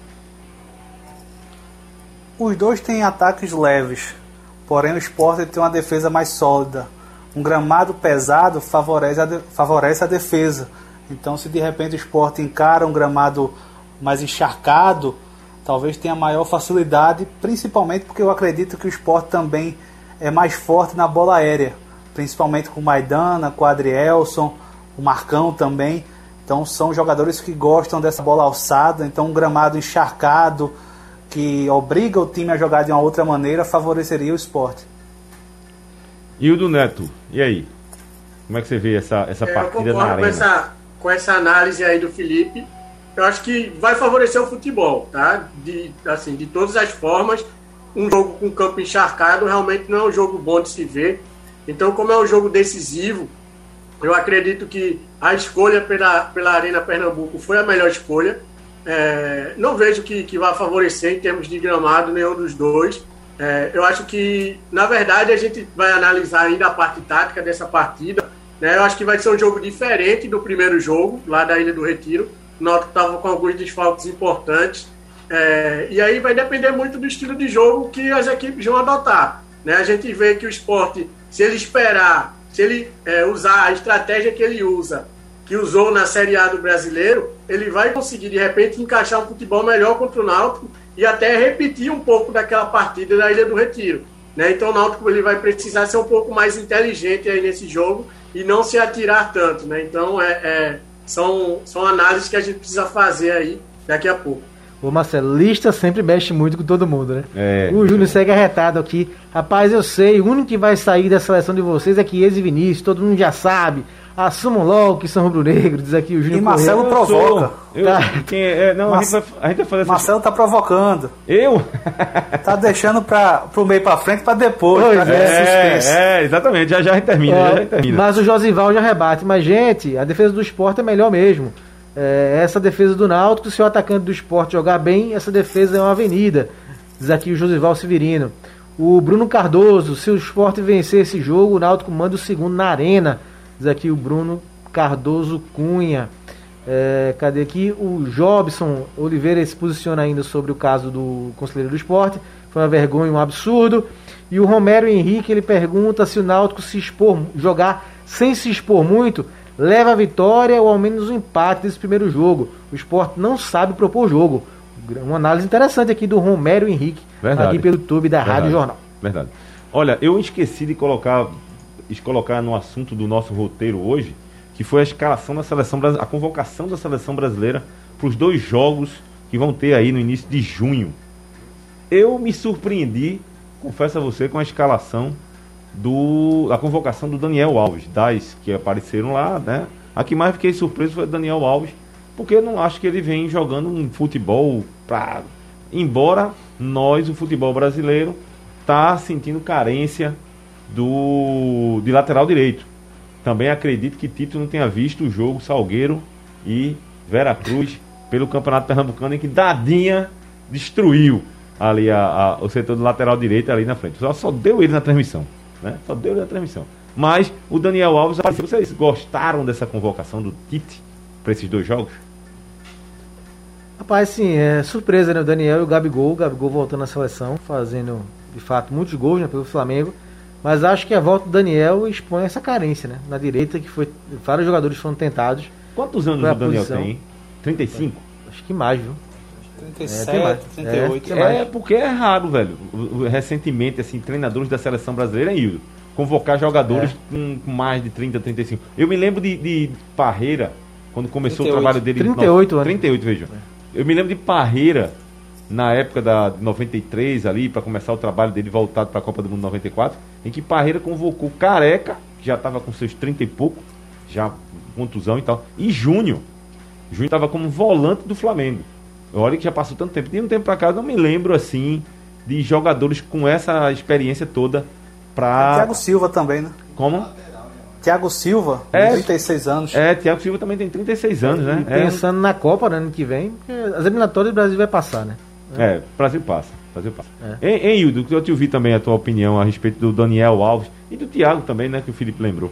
Os dois têm ataques leves, porém o esporte tem uma defesa mais sólida. Um gramado pesado favorece a, de- favorece a defesa. Então, se de repente o esporte encara um gramado mais encharcado, talvez tenha maior facilidade, principalmente porque eu acredito que o esporte também é mais forte na bola aérea, principalmente com o Maidana, com o Adrielson, o Marcão também. Então são jogadores que gostam dessa bola alçada, então um gramado encharcado que obriga o time a jogar de uma outra maneira favoreceria o esporte. E o do Neto, e aí? Como é que você vê essa, essa É, partida eu na concordo arena? com essa, com essa análise aí do Felipe. Eu acho que vai favorecer o futebol, tá? De, assim, de todas as formas, um jogo com campo encharcado realmente não é um jogo bom de se ver. Então, como é um jogo decisivo, eu acredito que a escolha pela, pela Arena Pernambuco foi a melhor escolha. É, não vejo que, que vai favorecer em termos de gramado nenhum dos dois. É, eu acho que, na verdade, a gente vai analisar ainda a parte tática dessa partida. Né? Eu acho que vai ser um jogo diferente do primeiro jogo, lá da Ilha do Retiro. O Náutico estava com alguns desfalques importantes. É, e aí vai depender muito do estilo de jogo que as equipes vão adotar. Né? A gente vê que o esporte, se ele esperar, se ele é, usar a estratégia que ele usa, que usou na Série A do brasileiro, ele vai conseguir de repente encaixar um futebol melhor contra o Náutico e até repetir um pouco daquela partida da Ilha do Retiro. Né? Então o Náutico ele vai precisar ser um pouco mais inteligente aí nesse jogo e não se atirar tanto. Né? Então é, é, são, são análises que a gente precisa fazer aí daqui a pouco. Ô Marcelo, lista sempre mexe muito com todo mundo, né? É. O Júnior segue arretado aqui. Rapaz, eu sei, o único que vai sair da seleção de vocês é Chiesa e Vinícius, todo mundo já sabe. Assumam logo que são rubro-negros, diz aqui o Júnior E Marcelo sou- provoca. Eu, Tá. quem é, é, não, a, Mas- gente vai, a gente vai fazer essa... Marcelo tá provocando. Eu? Tá deixando para pro meio para frente para depois. Pois pra suspense. É, é, exatamente. Já já a gente termina, já, já a gente termina. Mas o Josival já rebate. Mas, gente, a defesa do esporte é melhor mesmo. É, essa defesa do Náutico, se o atacante do esporte jogar bem, essa defesa é uma avenida. Diz aqui o Josival Severino. O Bruno Cardoso, se o esporte vencer esse jogo, o Náutico manda o segundo na arena. Diz aqui o Bruno Cardoso Cunha. É, cadê aqui? O Jobson Oliveira se posiciona ainda sobre o caso do conselheiro do esporte. Foi uma vergonha, um absurdo. E o Romero Henrique ele pergunta se o Náutico se expor, jogar sem se expor muito, leva a vitória ou ao menos o empate desse primeiro jogo. O esporte não sabe propor jogo. Uma análise interessante aqui do Romero Henrique, Verdade. aqui pelo YouTube da Rádio Verdade. Jornal. Verdade. Olha, eu esqueci de colocar, de colocar no assunto do nosso roteiro hoje, que foi a escalação da seleção a convocação da seleção brasileira para os dois jogos que vão ter aí no início de junho. Eu me surpreendi, confesso a você, com a escalação do a convocação do Daniel Alves, das que apareceram lá, né? A que mais fiquei surpreso foi o Daniel Alves, porque eu não acho que ele vem jogando um futebol pra embora nós, o futebol brasileiro, tá sentindo carência do de lateral direito. Também acredito que Tito não tenha visto o jogo Salgueiro e Vera Cruz (laughs) pelo Campeonato Pernambucano em que Dadinha destruiu ali a, a- o setor do lateral direito ali na frente. Só, só deu ele na transmissão, né? Só deu ele na transmissão. Mas o Daniel Alves apareceu. Vocês gostaram dessa convocação do Tite para esses dois jogos? Rapaz, sim, é surpresa, né? O Daniel e o Gabigol. O Gabigol voltando na seleção, fazendo, de fato, muitos gols né, pelo Flamengo. Mas acho que a volta do Daniel expõe essa carência, né? Na direita, que foi. Vários jogadores foram tentados. Quantos anos o Daniel posição. tem? 35? Acho que mais, viu? 37, tem mais. 38. É. É, porque é raro, velho. Recentemente, assim, treinadores da seleção brasileira, Hildo, convocar jogadores É. com, mais de 30, 35. Eu me lembro de, de Parreira, quando começou 38. o trabalho dele. 38 anos. 38, vejam. Eu me lembro de Parreira, na época da de 93, ali, para começar o trabalho dele voltado para a Copa do Mundo 94, em que Parreira convocou Careca, que já estava com seus 30 e pouco, já contusão e tal, e Júnior. Júnior estava como volante do Flamengo. Olha que já passou tanto tempo. De um tempo pra cá, eu não me lembro assim de jogadores com essa experiência toda pra. Thiago Silva também, né? Como? Thiago Silva, É. 36 anos. É, Thiago Silva também tem 36 anos, né? E pensando na Copa no ano que vem, porque as eliminatórias do Brasil vai passar, né? É, é Brasil passa. Brasil passa. É. Hein, hein, Hildo, eu te ouvi também a tua opinião a respeito do Daniel Alves e do Thiago também, né? Que o Felipe lembrou.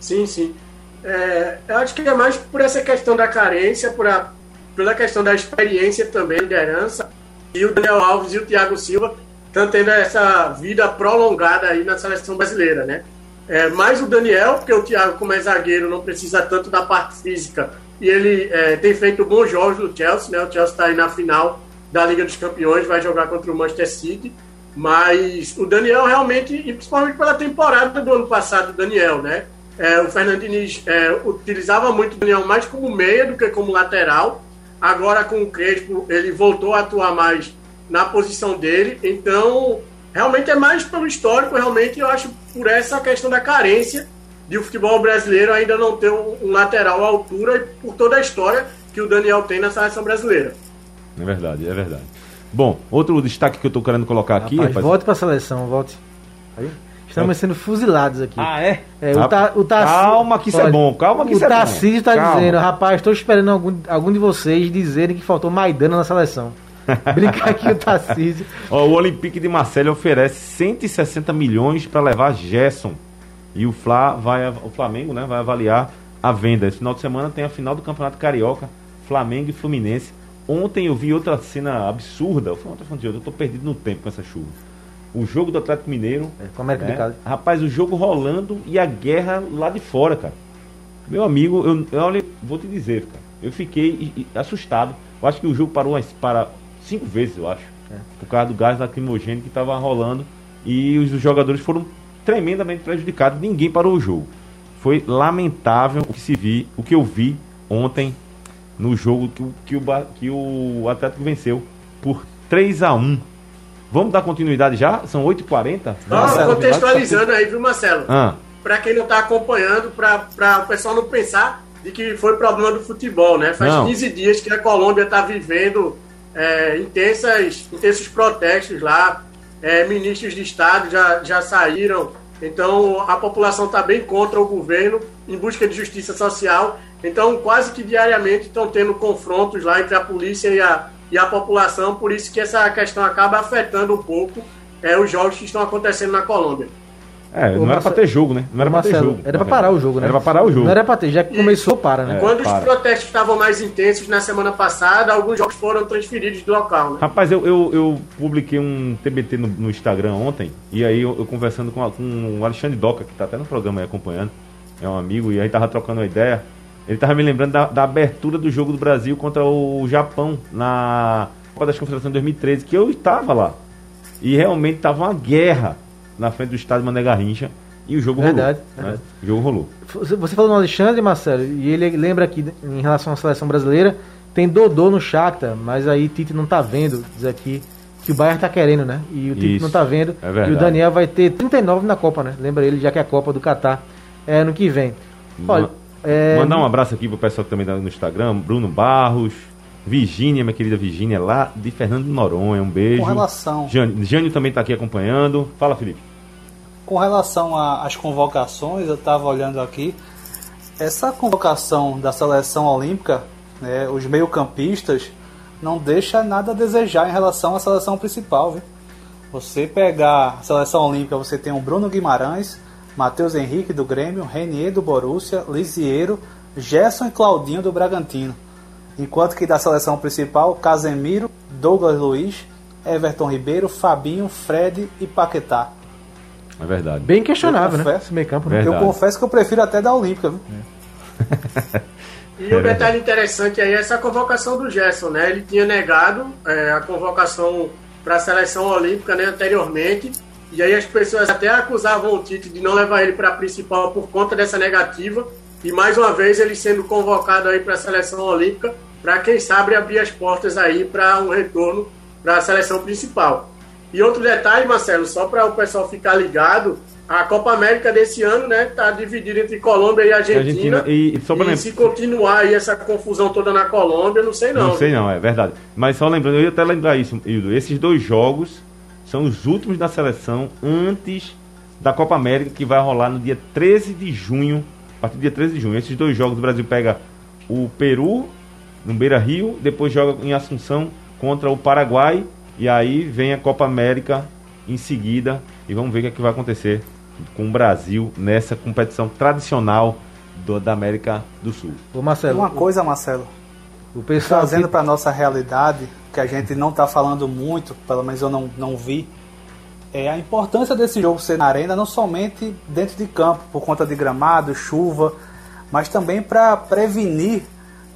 Sim, sim. É, eu acho que é mais por essa questão da carência, por a, pela questão da experiência também, liderança. E o Daniel Alves e o Thiago Silva estão tendo essa vida prolongada aí na seleção brasileira, né? É, mais o Daniel, porque o Thiago, como é zagueiro, não precisa tanto da parte física. E ele é, tem feito bons jogos no Chelsea, né? O Chelsea está aí na final da Liga dos Campeões, vai jogar contra o Manchester City. Mas o Daniel realmente, e principalmente pela temporada do ano passado, o Daniel, né? é, o Fernando Diniz é, utilizava muito o Daniel mais como meia do que como lateral. Agora com o Crespo ele voltou a atuar mais na posição dele. Então realmente é mais pelo histórico, realmente eu acho por essa questão da carência de o futebol brasileiro ainda não ter um, um lateral à altura e por toda a história que o Daniel tem na seleção brasileira. É verdade, é verdade. Bom, outro destaque que eu tô querendo colocar aqui. Rapaz, volte pra seleção, volte. Aí. Estamos sendo fuzilados aqui. Ah, é? É, o, ta, o Tassi- Calma que isso é bom, calma que o isso é bom. Tarcísio tá Calma. dizendo, rapaz, estou esperando algum, algum de vocês dizerem que faltou Maidana na seleção. (laughs) Brincar aqui o Tarcísio. Ó, o Olympique de Marseille oferece 160 milhões para levar Gerson. E o, Fla vai, o Flamengo né, vai avaliar a venda. Esse final de semana tem a final do Campeonato Carioca, Flamengo e Fluminense. Ontem eu vi outra cena absurda. Eu, falei, eu tô perdido no tempo com essa chuva. O jogo do Atlético Mineiro. É, com a América de né? Rapaz, o jogo rolando e a guerra lá de fora, cara. Meu amigo, eu, eu olha, vou te dizer, cara. Eu fiquei assustado. Eu acho que o jogo parou para cinco vezes, eu acho. Por causa do gás lacrimogêneo que estava rolando. E os jogadores foram tremendamente prejudicados. Ninguém parou o jogo. Foi lamentável o que se vi, o que eu vi ontem no jogo que, o- que, o, que o Atlético venceu por 3 a 1 Vamos dar continuidade já? São 8h40? Só Vamos dar contextualizando aí, viu, Marcelo? Ah, Para quem não está acompanhando, para o pessoal não pensar de que foi problema do futebol, né? Faz Não. 15 dias que a Colômbia está vivendo é, intensas, intensos protestos lá, é, ministros de Estado já, já saíram, então a população está bem contra o governo, em busca de justiça social. Então, quase que diariamente estão tendo confrontos lá entre a polícia e a, e a população, por isso que essa questão acaba afetando um pouco é, os jogos que estão acontecendo na Colômbia. É, não era Marcelo- pra ter jogo, né? Não era pra ter Marcelo, jogo. era pra parar o jogo, né? Era pra parar o jogo. Não era pra ter, já que começou, para, né? É, Quando os para. protestos estavam mais intensos na semana passada, alguns jogos foram transferidos do local. Né? Rapaz, eu, eu, eu publiquei um TBT no, no Instagram ontem, e aí eu, eu conversando com, a- com o Alexandre Doca, que tá até no programa aí acompanhando, é um amigo, e aí tava trocando uma ideia. Ele tava me lembrando da, da abertura do jogo do Brasil contra o Japão na Copa das Confederações de 2013, que eu estava lá. E realmente tava uma guerra na frente do estádio Mané Garrincha, e o jogo Verdade, rolou. né? verdade. O jogo rolou. Você falou no Alexandre, Marcelo, e ele lembra aqui, em relação à seleção brasileira, tem Dodô no Shakhtar, mas aí Tite não tá vendo, diz aqui, que o Bayern tá querendo, né? E o Tite Isso, não tá vendo. é e o Daniel vai ter 39 na Copa, né? Lembra ele, já que é a Copa do Catar é ano que vem. Olha, Ma- é, Mandar um abraço aqui pro pessoal que também tá no Instagram, Bruno Barros, Virgínia, minha querida Virgínia, lá de Fernando de Noronha, um beijo. Com relação, Jânio, Jânio também tá aqui acompanhando. Fala, Felipe. com relação às convocações, eu estava olhando aqui, essa convocação da seleção olímpica, né, os meio-campistas, não deixa nada a desejar em relação à seleção principal. Viu? Você pegar a seleção olímpica, você tem o Bruno Guimarães, Matheus Henrique do Grêmio, Renier do Borussia, Lisiero, Gerson e Claudinho do Bragantino. Enquanto que da seleção principal, Casemiro, Douglas Luiz, Everton Ribeiro, Fabinho, Fred e Paquetá. É verdade. bem questionável, né? confesso. Esse meio campo, né? Eu confesso que eu prefiro até da Olímpica, viu? (laughs) E um detalhe interessante aí é essa convocação do Gerson, né? Ele tinha negado é, a convocação para a seleção olímpica né, anteriormente, e aí as pessoas até acusavam o Tite de não levar ele para a principal por conta dessa negativa, e mais uma vez ele sendo convocado aí para a seleção olímpica, para quem sabe abrir as portas aí para um retorno para a seleção principal. E outro detalhe, Marcelo, só para o pessoal ficar ligado, a Copa América desse ano, né, tá dividida entre Colômbia e Argentina. Argentina, e- só pra E se continuar aí essa confusão toda na Colômbia, não sei não. Não sei não, é verdade. Mas só lembrando, eu ia até lembrar isso, Hildo. Esses dois jogos são os últimos da seleção antes da Copa América, que vai rolar no dia 13 de junho. A partir do dia 13 de junho. Esses dois jogos, o Brasil pega o Peru no Beira Rio, depois joga em Assunção contra o Paraguai. E aí vem a Copa América em seguida. E vamos ver o que, é que vai acontecer com o Brasil nessa competição tradicional do- da América do Sul. Ô Marcelo, uma coisa, Marcelo, o, o pessoal trazendo aqui, para nossa realidade, que a gente não está falando muito, pelo menos eu não, não vi, é a importância desse jogo ser na arena, não somente dentro de campo, por conta de gramado, chuva, mas também para prevenir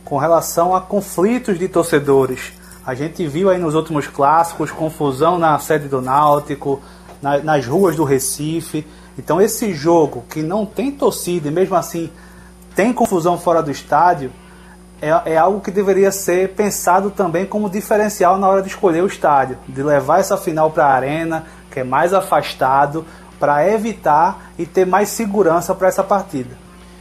com relação a conflitos de torcedores. A gente viu aí nos últimos clássicos confusão na sede do Náutico, na- nas ruas do Recife. Então esse jogo que não tem torcida e mesmo assim tem confusão fora do estádio, é, é, algo que deveria ser pensado também como diferencial na hora de escolher o estádio, de levar essa final para a arena, que é mais afastado, para evitar e ter mais segurança para essa partida.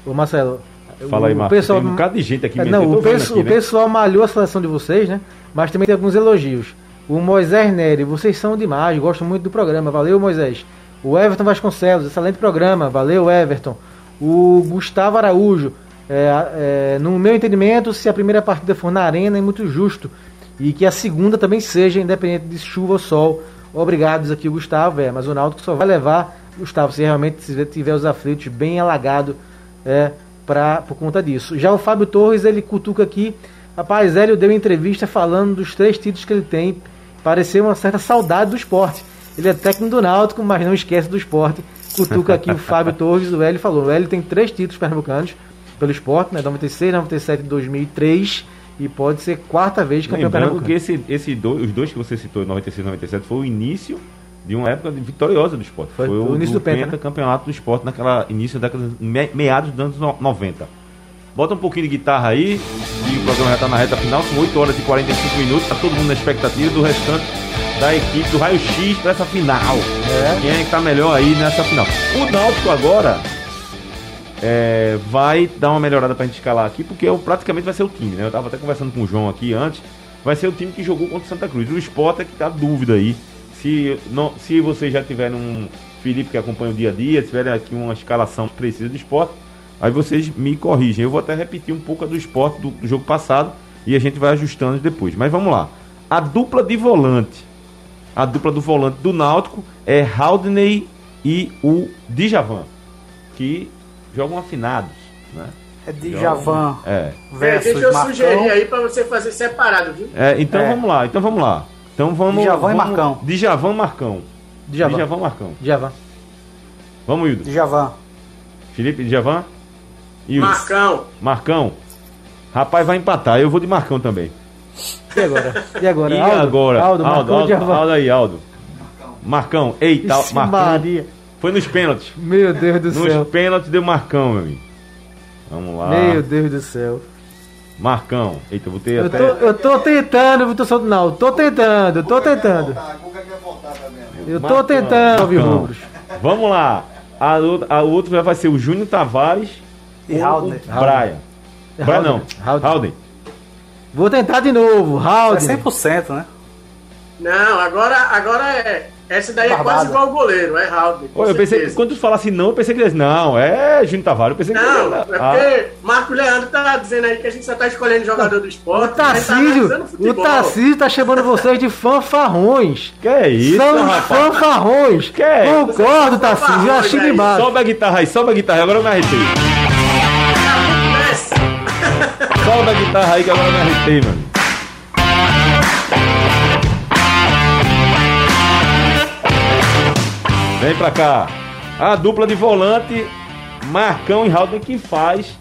Ô Marcelo, Fala aí, Marcos. Pessoal, tem um bocado de gente aqui. É, não, o, peço, aqui, o né? pessoal malhou a seleção de vocês, né? Mas também tem alguns elogios. O Moisés Nery, vocês são demais, gosto muito do programa. Valeu, Moisés. O Everton Vasconcelos, excelente programa. Valeu, Everton. O Gustavo Araújo, é, é, no meu entendimento, se a primeira partida for na arena, é muito justo. E que a segunda também seja, independente de chuva ou sol. Obrigados aqui, Gustavo. É, mas o Náutico só vai levar, Gustavo, se realmente tiver os aflitos bem alagado é, pra, por conta disso. Já o Fábio Torres, ele cutuca aqui. Rapaz, Hélio deu entrevista falando dos três títulos que ele tem. Pareceu uma certa saudade do esporte. Ele é técnico do Náutico, mas não esquece do esporte. Cutuca aqui o Fábio (laughs) Torres, o Hélio falou. O Hélio tem três títulos pernambucanos pelo esporte, né? 96, 97 e 2003. E pode ser quarta vez campeão pernambucano. que esse, esse dois, os dois que você citou, 96 e 97, foi o início de uma época vitoriosa do esporte. Foi, foi o, o início do, do Penta. campeonato do esporte naquela início da década, meados dos anos 90. Bota um pouquinho de guitarra aí, e o programa já está na reta final, são 8 horas e 45 minutos, tá todo mundo na expectativa do restante da equipe do Raio X para essa final. É. Quem é que tá melhor aí nessa final? O Náutico agora é, vai dar uma melhorada pra gente escalar aqui, porque eu, praticamente vai ser o time, né? Eu tava até conversando com o João aqui antes. Vai ser o time que jogou contra o Santa Cruz. O Sport é que tá dúvida aí. Se, não, se vocês já tiverem um Felipe que acompanha o dia a dia, tiverem aqui uma escalação precisa do esporte, aí vocês me corrigem. Eu vou até repetir um pouco a do esporte do, do jogo passado e a gente vai ajustando depois. Mas vamos lá. A dupla de volante. A dupla do volante do Náutico é Haldney e o Djavan. Que jogam afinados, né? É Djavan é. versus é, Deixa eu Marcão. sugerir aí para você fazer separado, viu? É, então é. vamos lá, então vamos lá. Então vamos. Djavan e Marcão. Djavan Marcão. Djavan. Djavan Marcão. Djavan. Vamos, Ildo. Djavan. Felipe, Djavan? Ildo. Marcão. Marcão. Rapaz, vai empatar. Eu vou de Marcão também. E agora? E agora? E Aldo? agora? Aldo, Aldo, Aldo, Aldo, Aldo aí, Aldo. Marcão. Eita, Ixi, Marcão. Maria. Foi nos pênaltis. Meu Deus do nos céu. Nos pênaltis deu Marcão, meu amigo. Vamos lá. Meu Deus do céu. Marcão. Eita, eu vou ter eu até... Tô, eu tô tentando, Vitor Santo. Não, tô tentando, tô tentando. Eu tô tentando, Viu, Rubros. Vamos lá. A, a outro vai ser o Júnior Tavares e Haldner. Brian. Brian não. Haldner. Vou tentar de novo. Haldner. É 100%, né? Não, agora, agora é essa daí Barbada. é quase igual o goleiro, é Raul. eu pensei quando tu fala assim, não, eu pensei que eles. Não, é Júnior Tavares. Eu pensei não, que não, é porque ah. Marco Leandro tá dizendo aí que a gente só tá escolhendo jogador do esporte. O Tarcísio, tá o Tarcísio tá chamando vocês de fanfarrões. Que é isso? São os fanfarrões. Que é Concordo, Tarcísio. Eu achei demais. Sobe a guitarra aí, sobe a guitarra, agora eu me arretei. sobe a guitarra aí que agora eu me arretei, mano. Vem pra cá. A dupla de volante, Marcão e Halden, que faz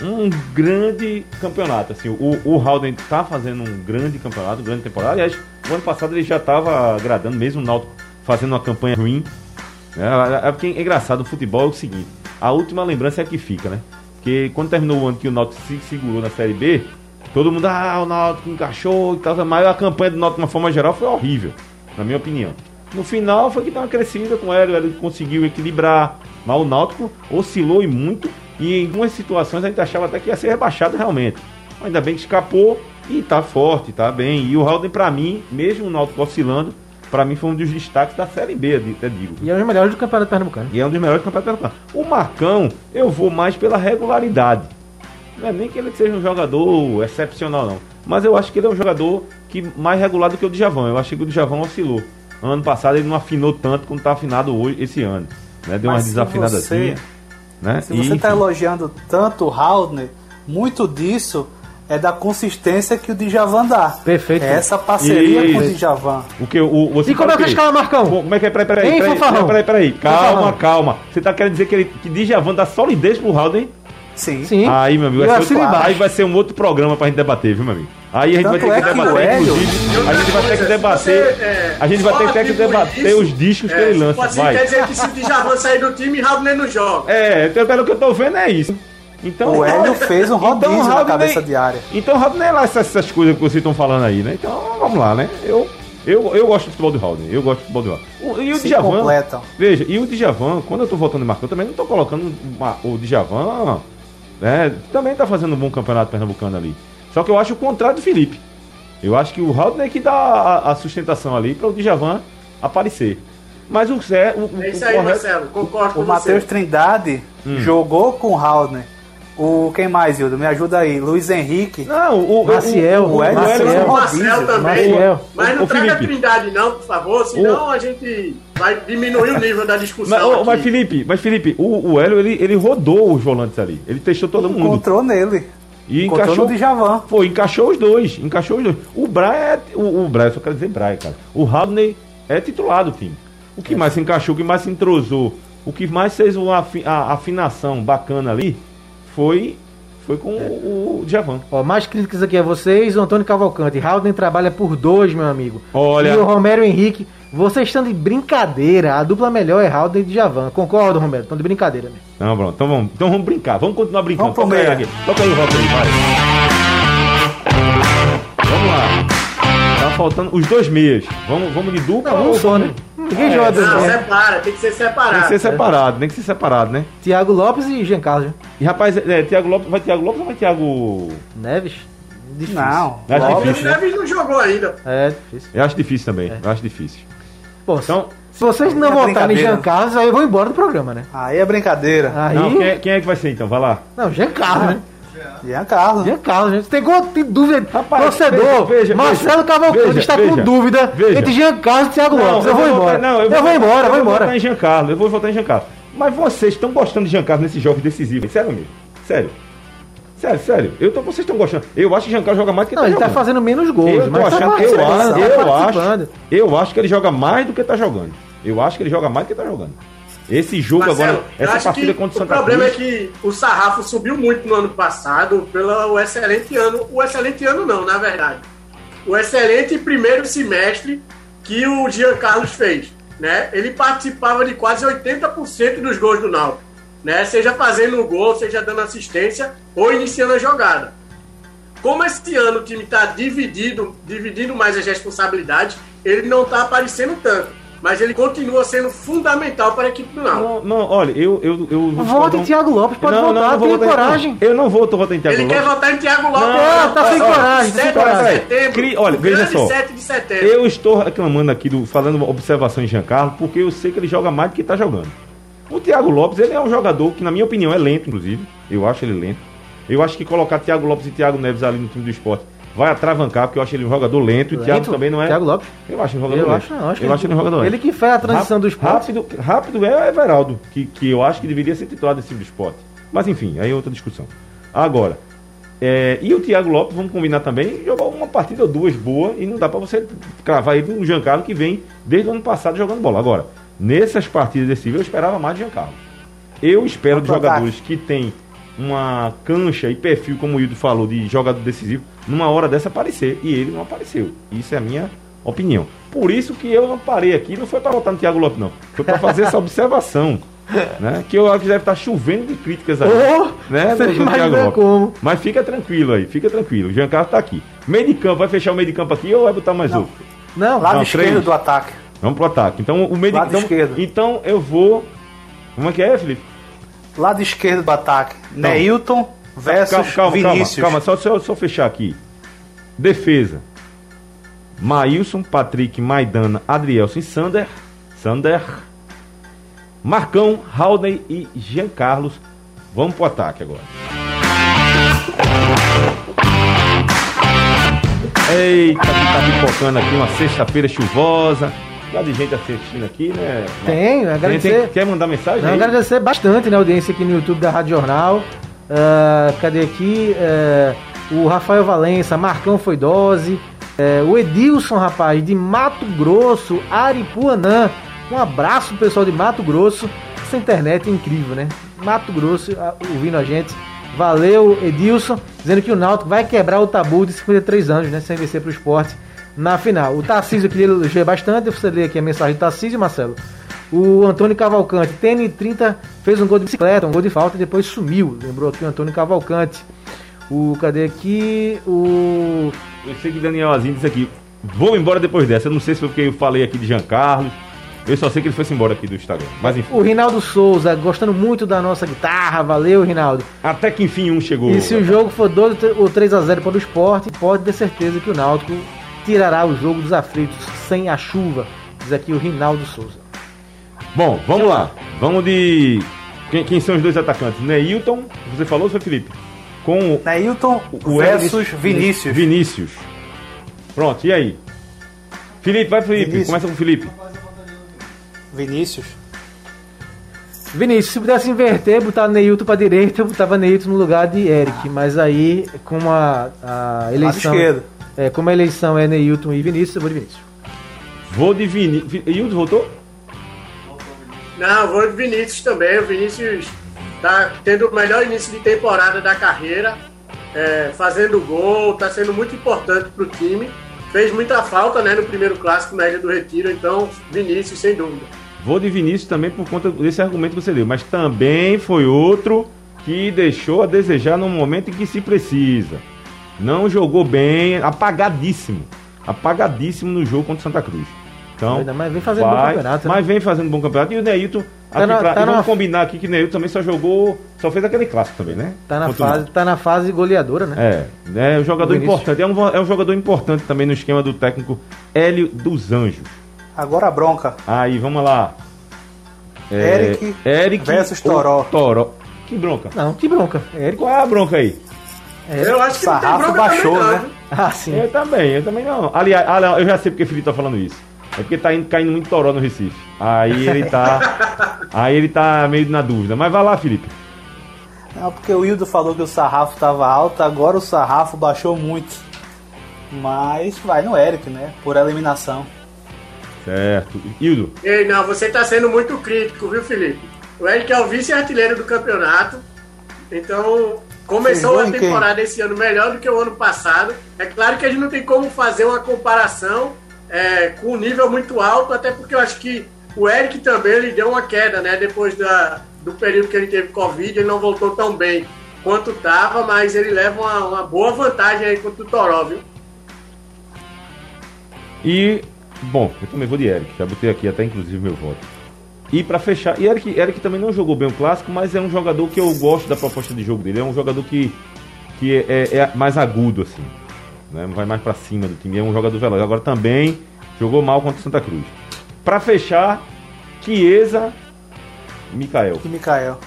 um grande campeonato. Assim, o, o Halden tá fazendo um grande campeonato, grande temporada. Aliás, o ano passado ele já estava agradando, mesmo o Náutico fazendo uma campanha ruim. É, é, porque é engraçado, o futebol é o seguinte: a última lembrança é a que fica, né? Porque quando terminou o ano que o Náutico se segurou na Série B, todo mundo, ah, o Náutico encaixou e tal, mas a campanha do Náutico de uma forma geral foi horrível, na minha opinião. No final foi que deu uma crescida com ele, ele conseguiu equilibrar. Mas o Náutico oscilou e muito. E em algumas situações a gente achava até que ia ser rebaixado realmente. Ainda bem que escapou e tá forte, tá bem. E o Halden, para mim, mesmo o Náutico oscilando, para mim foi um dos destaques da Série B, até digo. E é um dos melhores do Campeonato Pernambucano. E é um dos melhores do Campeonato Pernambucano. O Marcão, eu vou mais pela regularidade. Não é nem que ele seja um jogador excepcional, não. Mas eu acho que ele é um jogador que mais regular do que o Djavan. Eu acho que o Djavan oscilou. Ano passado ele não afinou tanto como está afinado hoje, esse ano. Né? Deu Mas uma desafinada assim. Né? Se você está elogiando tanto o Haldner, muito disso é da consistência que o Djavan dá. Perfeito. É essa parceria e... com o Djavan. O que, o, você e como é que escala, Marcão? Como é que é? Peraí, peraí, peraí, peraí, peraí, peraí. Calma, calma. Você está querendo dizer que, ele, que Djavan dá solidez pro Haldner? Sim. Sim. Aí, meu amigo, vai ser, outro- aí vai ser um outro programa pra gente debater, viu, meu amigo? Aí a gente Tanto vai ter é que que o debater, Hélio- inclusive, a gente vai ter que debater, você, é, a gente vai ter, ter que debater isso, os discos que é, ele lança, Assim, vai. quer dizer que se o Djavan sair do time, Raul não joga. É, então, pelo que eu tô vendo é isso. Então, O Hélio fez um rodízio Então, na Raul cabeça nem- diária. Então, Raul, nem é lá essas, essas coisas que vocês estão falando aí, né? Então, vamos lá, né? Eu, eu, eu gosto do futebol do Raul, eu gosto do futebol do Raul. E o Se Djavan, completam. veja, e o Djavan, quando eu tô voltando em Marcão, também não tô colocando uma- o Djavan, né? Também tá fazendo um bom campeonato pernambucano ali. Só que eu acho o contrário do Felipe. Eu acho que o Raul é que dá a, a sustentação ali para o Djavan aparecer. Mas o Zé, o, o, É isso o aí, correto- Marcelo. Concordo com O Matheus. Trindade Hum. jogou com o Haldner. O quem mais, Hildo? Me ajuda aí. Luiz Henrique. Não, o, o- Maciel, o, o, Hélio O rodízio. também. Maciel. Mas não Ô, traga Felipe. Trindade, não, por favor, senão a gente vai diminuir o nível da discussão. Mas, aqui. mas Felipe, mas Felipe, o, o Hélio ele, ele rodou os volantes ali. Ele testou todo mundo. Encontrou nele. E Encontrou encaixou. no Djavan. Pô, encaixou os dois. Encaixou os dois. O Brian é. O, o eu só quero dizer Brian, cara. O Rodney é titular do time. O que mais se encaixou, o que mais se entrosou, o que mais fez uma afi- a afinação bacana ali foi, foi com o, o Djavan. Ó, mais críticas aqui a vocês, o Antônio Cavalcante. Howden trabalha por dois, meu amigo. Olha. E o Romero Henrique, vocês estão de brincadeira. A dupla melhor é Howden e Djavan. Concordo, Romero? Estão de brincadeira, né? Não, pronto. Então vamos, então vamos brincar. Vamos continuar brincando. Vamos Toca aí. Toca aí o rock aí, vai. Vamos lá. Tá faltando os dois meias. Vamos, vamos de dupla Não, um ou só, vamos- né? Ninguém É, joga Não, né? separa, tem que ser Tem separado. que ser separado, tem que ser separado, né? Thiago Lopes e Jean Carlos né? E rapaz, é, Thiago Lopes, vai Thiago Lopes ou vai Thiago. Neves. Difícil. Não. Acho Lopes. difícil, né? Neves não jogou ainda. É, difícil. Eu acho difícil também. Eu acho difícil. Pô, Então, se vocês não É votarem em. Jean Carlos, aí eu vou embora do programa, né? Aí é brincadeira. Aí. não, quem, é, quem é que vai ser então? Vai lá. Não, Jean Carlos, né? Jean Carlos, gente. Tem, tem dúvida. Rapaz, Torcedor, veja, veja, Marcelo. Cavalcante está veja. com dúvida Veja. entre Jean Carlos e Thiago Lopes. Eu vou embora. não, eu, vou embora, eu vou Eu vou embora. votar em Giancarlo, eu vou votar em Giancarlo. Mas vocês estão gostando de Giancarlo nesses jogos decisivos? Sério, amigo? Sério? Sério, sério. Eu tô, vocês estão gostando. Eu acho que Giancarlo joga mais do que Não, tá ele tá jogando. fazendo menos gols, Eu mas tá achando, eu acho, tá eu acho, eu acho que ele joga mais do que tá jogando. Eu acho que ele joga mais do que tá jogando. Esse jogo Marcelo, agora, essa partida contra o o Santa problema Cruz. é que o sarrafo subiu muito no ano passado pelo excelente ano. O excelente ano não, na verdade. O excelente primeiro semestre que o Jean Carlos fez. Né? Ele participava de quase 80% dos gols do Náutico. Né? Seja fazendo o gol, seja dando assistência ou iniciando a jogada. Como esse ano o time está dividido, dividindo mais as responsabilidades, ele não está aparecendo tanto. Mas ele continua sendo fundamental para a equipe do Náutico. Não, não, olha, eu. eu, eu Vote em Thiago Lopes, pode Não, não, votar, não vou tem votar em- coragem. Eu não vou votar em Thiago Ele Lopes. quer votar em Thiago Lopes. Não, tá sem coragem, tá sem 7 de coragem. setembro. Cri- olha, o veja só. 7 de setembro. Eu estou reclamando aqui, do, fazendo uma observação em Giancarlo, porque eu sei que ele joga mais do que está jogando. O Thiago Lopes, ele é um jogador que, na minha opinião, é lento, inclusive. Eu acho ele lento. Eu acho que colocar Thiago Lopes e Thiago Neves ali no time do esporte vai atravancar, porque eu acho ele um jogador lento, e o Thiago Lento? também não é. Thiago Lopes? Eu acho um jogador Eu lento. acho não, acho que eu acho ele um jogador Ele lento. que fez a transição do esporte. Rápido, rápido é o Everaldo, que, que eu acho que deveria ser titular desse time do esporte. Mas enfim, aí é outra discussão. Agora, é, e o Thiago Lopes, vamos combinar também, jogou uma partida ou duas boa e não dá pra você cravar ele no Giancarlo que vem desde o ano passado jogando bola. Agora, nessas partidas decisivas eu esperava mais de Giancarlo. Eu espero de jogadores que têm uma cancha e perfil, como o Hildo falou, de jogador decisivo, numa hora dessa aparecer. E ele não apareceu. Isso é a minha opinião. Por isso que eu não parei aqui, não foi para votar no Thiago Lopes, não. Foi para fazer essa observação. (laughs) Né? Que eu acho que deve estar chovendo de críticas aí. Oh, né? você do- Thiago Lopes. como. Mas fica tranquilo aí, fica tranquilo. O Giancarlo tá aqui. Meio de campo, vai fechar o meio de campo aqui ou vai botar mais outro? Não, Lado Não, esquerdo três. do ataque. Vamos pro ataque. Então o meio de Lado então, esquerdo. então eu vou. Como é que é, Felipe? Lado esquerdo do ataque. Neilton versus calma, calma, Vinícius. calma, calma, só, só, só fechar aqui. Defesa. Maílson, Patrick, Maidana, Adrielson e Sander. Sander. Marcão, Haldney e Jean Carlos. Vamos pro ataque agora. Eita, que tá pipocando aqui uma sexta-feira chuvosa. Já de gente assistindo aqui, né? Tem, Tem- agradecer. tem- quer mandar mensagem? Não, agradecer bastante né, a audiência aqui no YouTube da Rádio Jornal. Ah, cadê aqui? Ah, o Rafael Valença, Marcão foi dose. Eh, o Edilson, rapaz, de Mato Grosso, Aripuanã. Um abraço pessoal de Mato Grosso. Essa internet é incrível, né? Mato Grosso ouvindo a gente. Valeu, Edilson, dizendo que o Náutico vai quebrar o tabu de 53 anos, né? Sem vencer pro esporte na final. O Tarcísio queria elogiar bastante, você lê aqui a mensagem do Tarcísio, Marcelo. O Antônio Cavalcante, TN30, fez um gol de bicicleta, um gol de falta e depois sumiu. Lembrou aqui o Antônio Cavalcante. O, cadê aqui? O. Eu sei que Daniel Azinho disse aqui, vou embora depois dessa. Eu não sei se foi porque eu falei aqui de Jean Carlos. Eu só sei que ele foi embora aqui do Instagram. Mas enfim. O Rinaldo Souza, gostando muito da nossa guitarra. Valeu, Rinaldo. Até que enfim um chegou. E se o jogo for 2 ou 3 a 0 para o esporte, pode ter certeza que o Náutico tirará o jogo dos aflitos sem a chuva. Diz aqui o Rinaldo Souza. Bom, vamos lá. Vamos de. Quem, quem são os dois atacantes? Neilton, você falou, seu Felipe? Com o- Neilton o versus Vinícius. Vinícius. Pronto, e aí? Felipe, vai Felipe, Vinícius. começa com o Felipe. Vinícius. Vinícius, se pudesse inverter, botar Neilton pra direita, eu botava Neilton no lugar de Eric. Mas aí, com a, a eleição. esquerdo. É, como a eleição é Neilton e Vinícius, eu vou de Vinícius. Vou de Vinícius. Hildo voltou? Não, vou de Vinícius também. O Vinícius tá tendo o melhor início de temporada da carreira, é, fazendo gol, tá sendo muito importante pro time. Fez muita falta né, no primeiro clássico na Ilha do Retiro, então Vinícius, sem dúvida. Vou de Vinícius também por conta desse argumento que você deu, mas também foi outro que deixou a desejar no momento em que se precisa. Não jogou bem, apagadíssimo. Apagadíssimo no jogo contra o Santa Cruz. Então, Ainda mais vem fazendo bom campeonato, né? Mas vem fazendo bom campeonato. E o Neilton, Tá aqui na- pra- tá e vamos na- combinar aqui que o Neilton também só jogou, só fez aquele clássico também, né? Tá na, fase, tá na fase goleadora, né? É, é um jogador importante. É um, é um jogador importante também no esquema do técnico Hélio dos Anjos. Agora a bronca. Aí, vamos lá. Eric Eric versus Toró. Toró. Que bronca. Não, que bronca. Eric. Qual é a bronca aí? Eu acho que não tem Sarrafo bronca baixou, também, não, né? Ah, sim. Eu também, eu também não. Aliás, aliás, eu já sei porque o Felipe tá falando isso. É porque tá indo, caindo muito Toró no Recife. Aí ele tá. (laughs) aí ele tá meio na dúvida. Mas vai lá, Felipe. Não, porque o Wildo falou que o sarrafo estava alto, agora o sarrafo baixou muito. Mas vai no Eric, né? Por eliminação. Certo. Hildo. Ei, não, você tá sendo muito crítico, viu, Felipe? O Eric é o vice-artilheiro do campeonato, então começou a em quem? temporada esse ano melhor do que o ano passado. É claro que a gente não tem como fazer uma comparação é, com um nível muito alto, até porque eu acho que o Eric também ele deu uma queda, né? Depois da, do período que ele teve Covid, ele não voltou tão bem quanto estava, mas ele leva uma, uma boa vantagem aí contra o Toró, viu? E, bom, eu também vou de Eric. Já botei aqui até inclusive meu voto. E pra fechar, e Eric, Eric também não jogou bem o clássico, mas é um jogador que eu gosto da proposta de jogo dele. É um jogador que, que é, é- é mais agudo, assim. Né? Vai mais pra cima do time. É um jogador veloz. Agora também jogou mal contra o Santa Cruz. Pra fechar, Chiesa, Mikael. E Mikael.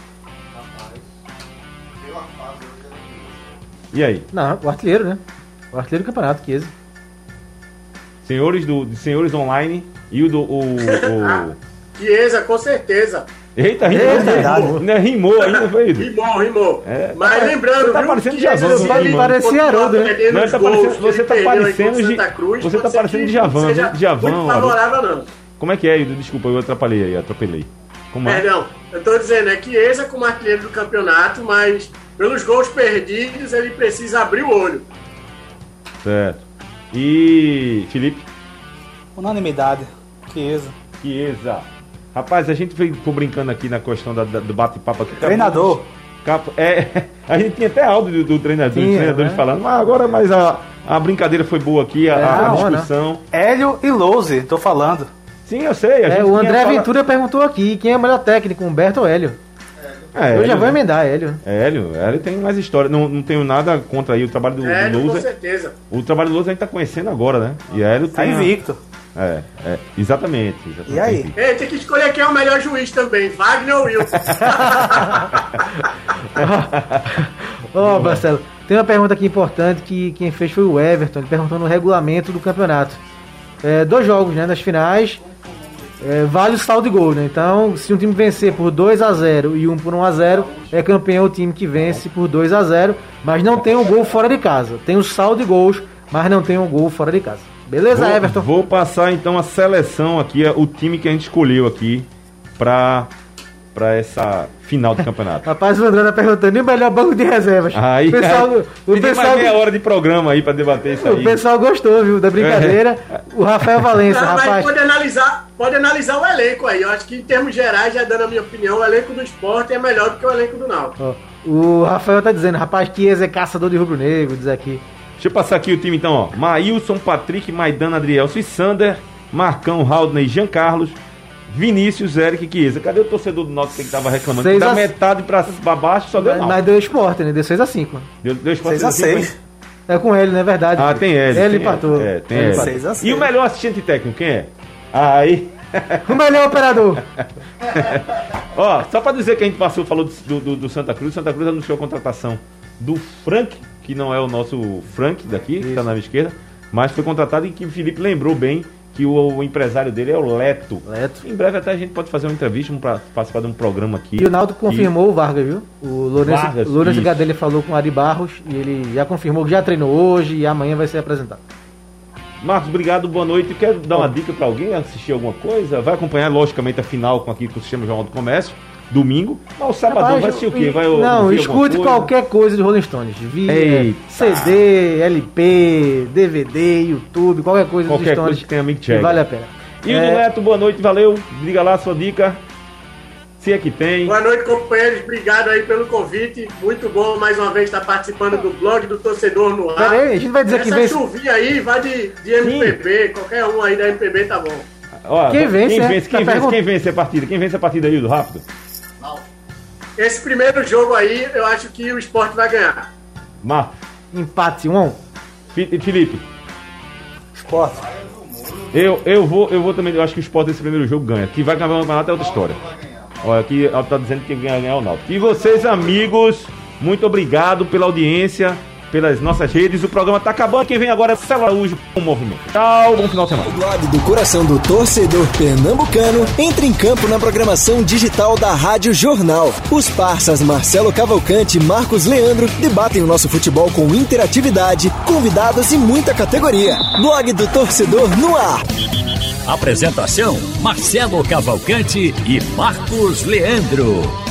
E aí? Não, o artilheiro, né? O artilheiro do campeonato, Chiesa. Senhores do senhores online e o do. O, o... (laughs) Chiesa, com certeza. Eita, rimou, Eita, rimou, né? rimou ainda, foi? Rimou, rimou. É, Mas tá- lembrando, você tá viu, parecendo Djavan, se tá ele rimando. Parecia Haroldo, né? Não, tá gols parecendo- que você tá parecendo de- Santa Cruz, você tá parecendo que Djavan, não? Djavan, muito Haroldo. favorável, não. Como é que é, Hildo? Desculpa, eu atrapalhei aí, atropelei. Como é? Perdão, eu tô dizendo, é Chiesa como artilheiro do campeonato, mas pelos gols perdidos ele precisa abrir o olho. Certo. E. Felipe? Unanimidade. Chiesa. Chiesa. Rapaz, a gente ficou brincando aqui na questão da- da- do bate-papo aqui. Treinador. Capa- é, (laughs) a gente tinha até áudio do, do treinador, dos Tinha, treinadores né? falando, mas agora mas a, a brincadeira foi boa aqui, a, É, a né? discussão. Hélio e Louze, tô falando. Sim, eu sei. A É, gente o André fala- Ventura perguntou aqui quem é o melhor técnico, Humberto ou Hélio? É, Eu já Hélio, vou né? emendar, Hélio. Hélio, Hélio tem mais história. Não, não tenho nada contra aí o trabalho do, É, do com certeza. O trabalho do Lousa a gente tá conhecendo agora, né? E Hélio Tá tem. a- invicto. É, é, exatamente. exatamente. E aí? Ei, tem que escolher quem é o melhor juiz também, Wagner ou Wilson. (laughs) Ó, Marcelo, tem uma pergunta aqui importante que quem fez foi o Everton. Ele perguntou no regulamento do campeonato. É, dois jogos, né? Nas finais, é, vale o saldo de gol, né? Então, se um time vencer por 2 a 0 e um por 1 a 0 é campeão o time que vence por 2 a 0 mas não tem um gol fora de casa. Tem o saldo de gols, mas não tem um gol fora de casa. Beleza, Vou, Everton? vou passar então a seleção aqui, é o time que a gente escolheu aqui pra para essa final do campeonato. (laughs) Rapaz, o André tá perguntando, e o melhor banco de reservas? Aí, o pessoal, aí, o pessoal, mais meia hora de programa aí para debater isso aí. o pessoal gostou, viu, da brincadeira. O Rafael Valença, Não, rapaz. pode analisar, pode analisar o elenco aí. Eu acho que em termos gerais, já dando a minha opinião, o elenco do esporte é melhor do que o elenco do Náutico. Ó, o Rafael tá dizendo, rapaz, Chiesa é caçador de rubro-negro, diz aqui. Deixa eu passar aqui o time então, ó. Maílson, Patrick, Maidana, Adrielso e Sander, Marcão, Haldney, Jean Carlos, Vinícius, Eric e Chiesa. Cadê o torcedor do Náutico que tava reclamando? Seis da a- metade pra, pra baixo só deu Mas, não. mas deu esporte, né? Deu 6x5. Deu, deu espaço 6 a assim, 6 foi? É com ele, não é verdade? Ah, tem L. Ele tem empatou. É, tem Ele a E o melhor assistente técnico, quem é? Aí. O melhor operador. (laughs) Ó, só pra dizer que a gente passou, falou do, do, do Santa Cruz. Santa Cruz anunciou a contratação do Frank, que não é o nosso Frank daqui, que tá na minha esquerda, mas foi contratado e que o Felipe lembrou bem que o, o empresário dele é o Leto. Leto. Em breve até a gente pode fazer uma entrevista para participar de um programa aqui. E o Náutico confirmou o Vargas, viu? O Lourenço, Vargas, Lourenço isso. Gadelha falou com o Ari Barros e ele já confirmou que já treinou hoje e amanhã vai ser apresentado. Marcos, obrigado, boa noite. Quer dar uma dica para alguém assistir alguma coisa? Vai acompanhar, logicamente, a final com aquilo que se chama Jornal do Comércio, domingo. Mas o sabadão Rapaz, vai assistir o quê? Vai não, escute coisa? qualquer coisa de Rolling Stones. Via, Eita. CD, LP, DVD, YouTube, qualquer coisa dos Qualquer Stones. coisa que tenha Mick que Jagger. vale a pena. E o É, do Neto, boa noite, valeu. Diga lá a sua dica. Se é que tem. Boa noite, companheiros. Obrigado aí pelo convite. Muito bom mais uma vez estar participando do blog do torcedor no ar. Pera aí, a gente vai dizer que Essa vence. chuvinha aí vai de, de MPB, qualquer um aí da MPB tá bom. Ó, Quem vence, quem é? vence, Tá quem vence, pergun- quem vence a partida? Quem vence a partida aí, do Esse primeiro jogo aí, eu acho que o esporte vai ganhar. Marcos, Empate 1 a 1. Fi- Felipe. Esporte. Eu, eu vou, eu vou também, eu acho que o Sport desse primeiro jogo ganha. Que vai ganhar o campeonato é outra história. Olha, aqui ela tá dizendo que ganha ganhar é o Náutico. E vocês, amigos, muito obrigado pela audiência, pelas nossas redes. O programa tá acabando. Quem vem agora é Célula Araújo com o movimento. Tchau, bom final de semana. O blog do coração do torcedor pernambucano entra em campo na programação digital da Rádio Jornal. Os parças Marcelo Cavalcante e Marcos Leandro debatem o nosso futebol com interatividade, convidados e muita categoria. Blog do torcedor no ar. Apresentação: Marcelo Cavalcante e Marcos Leandro.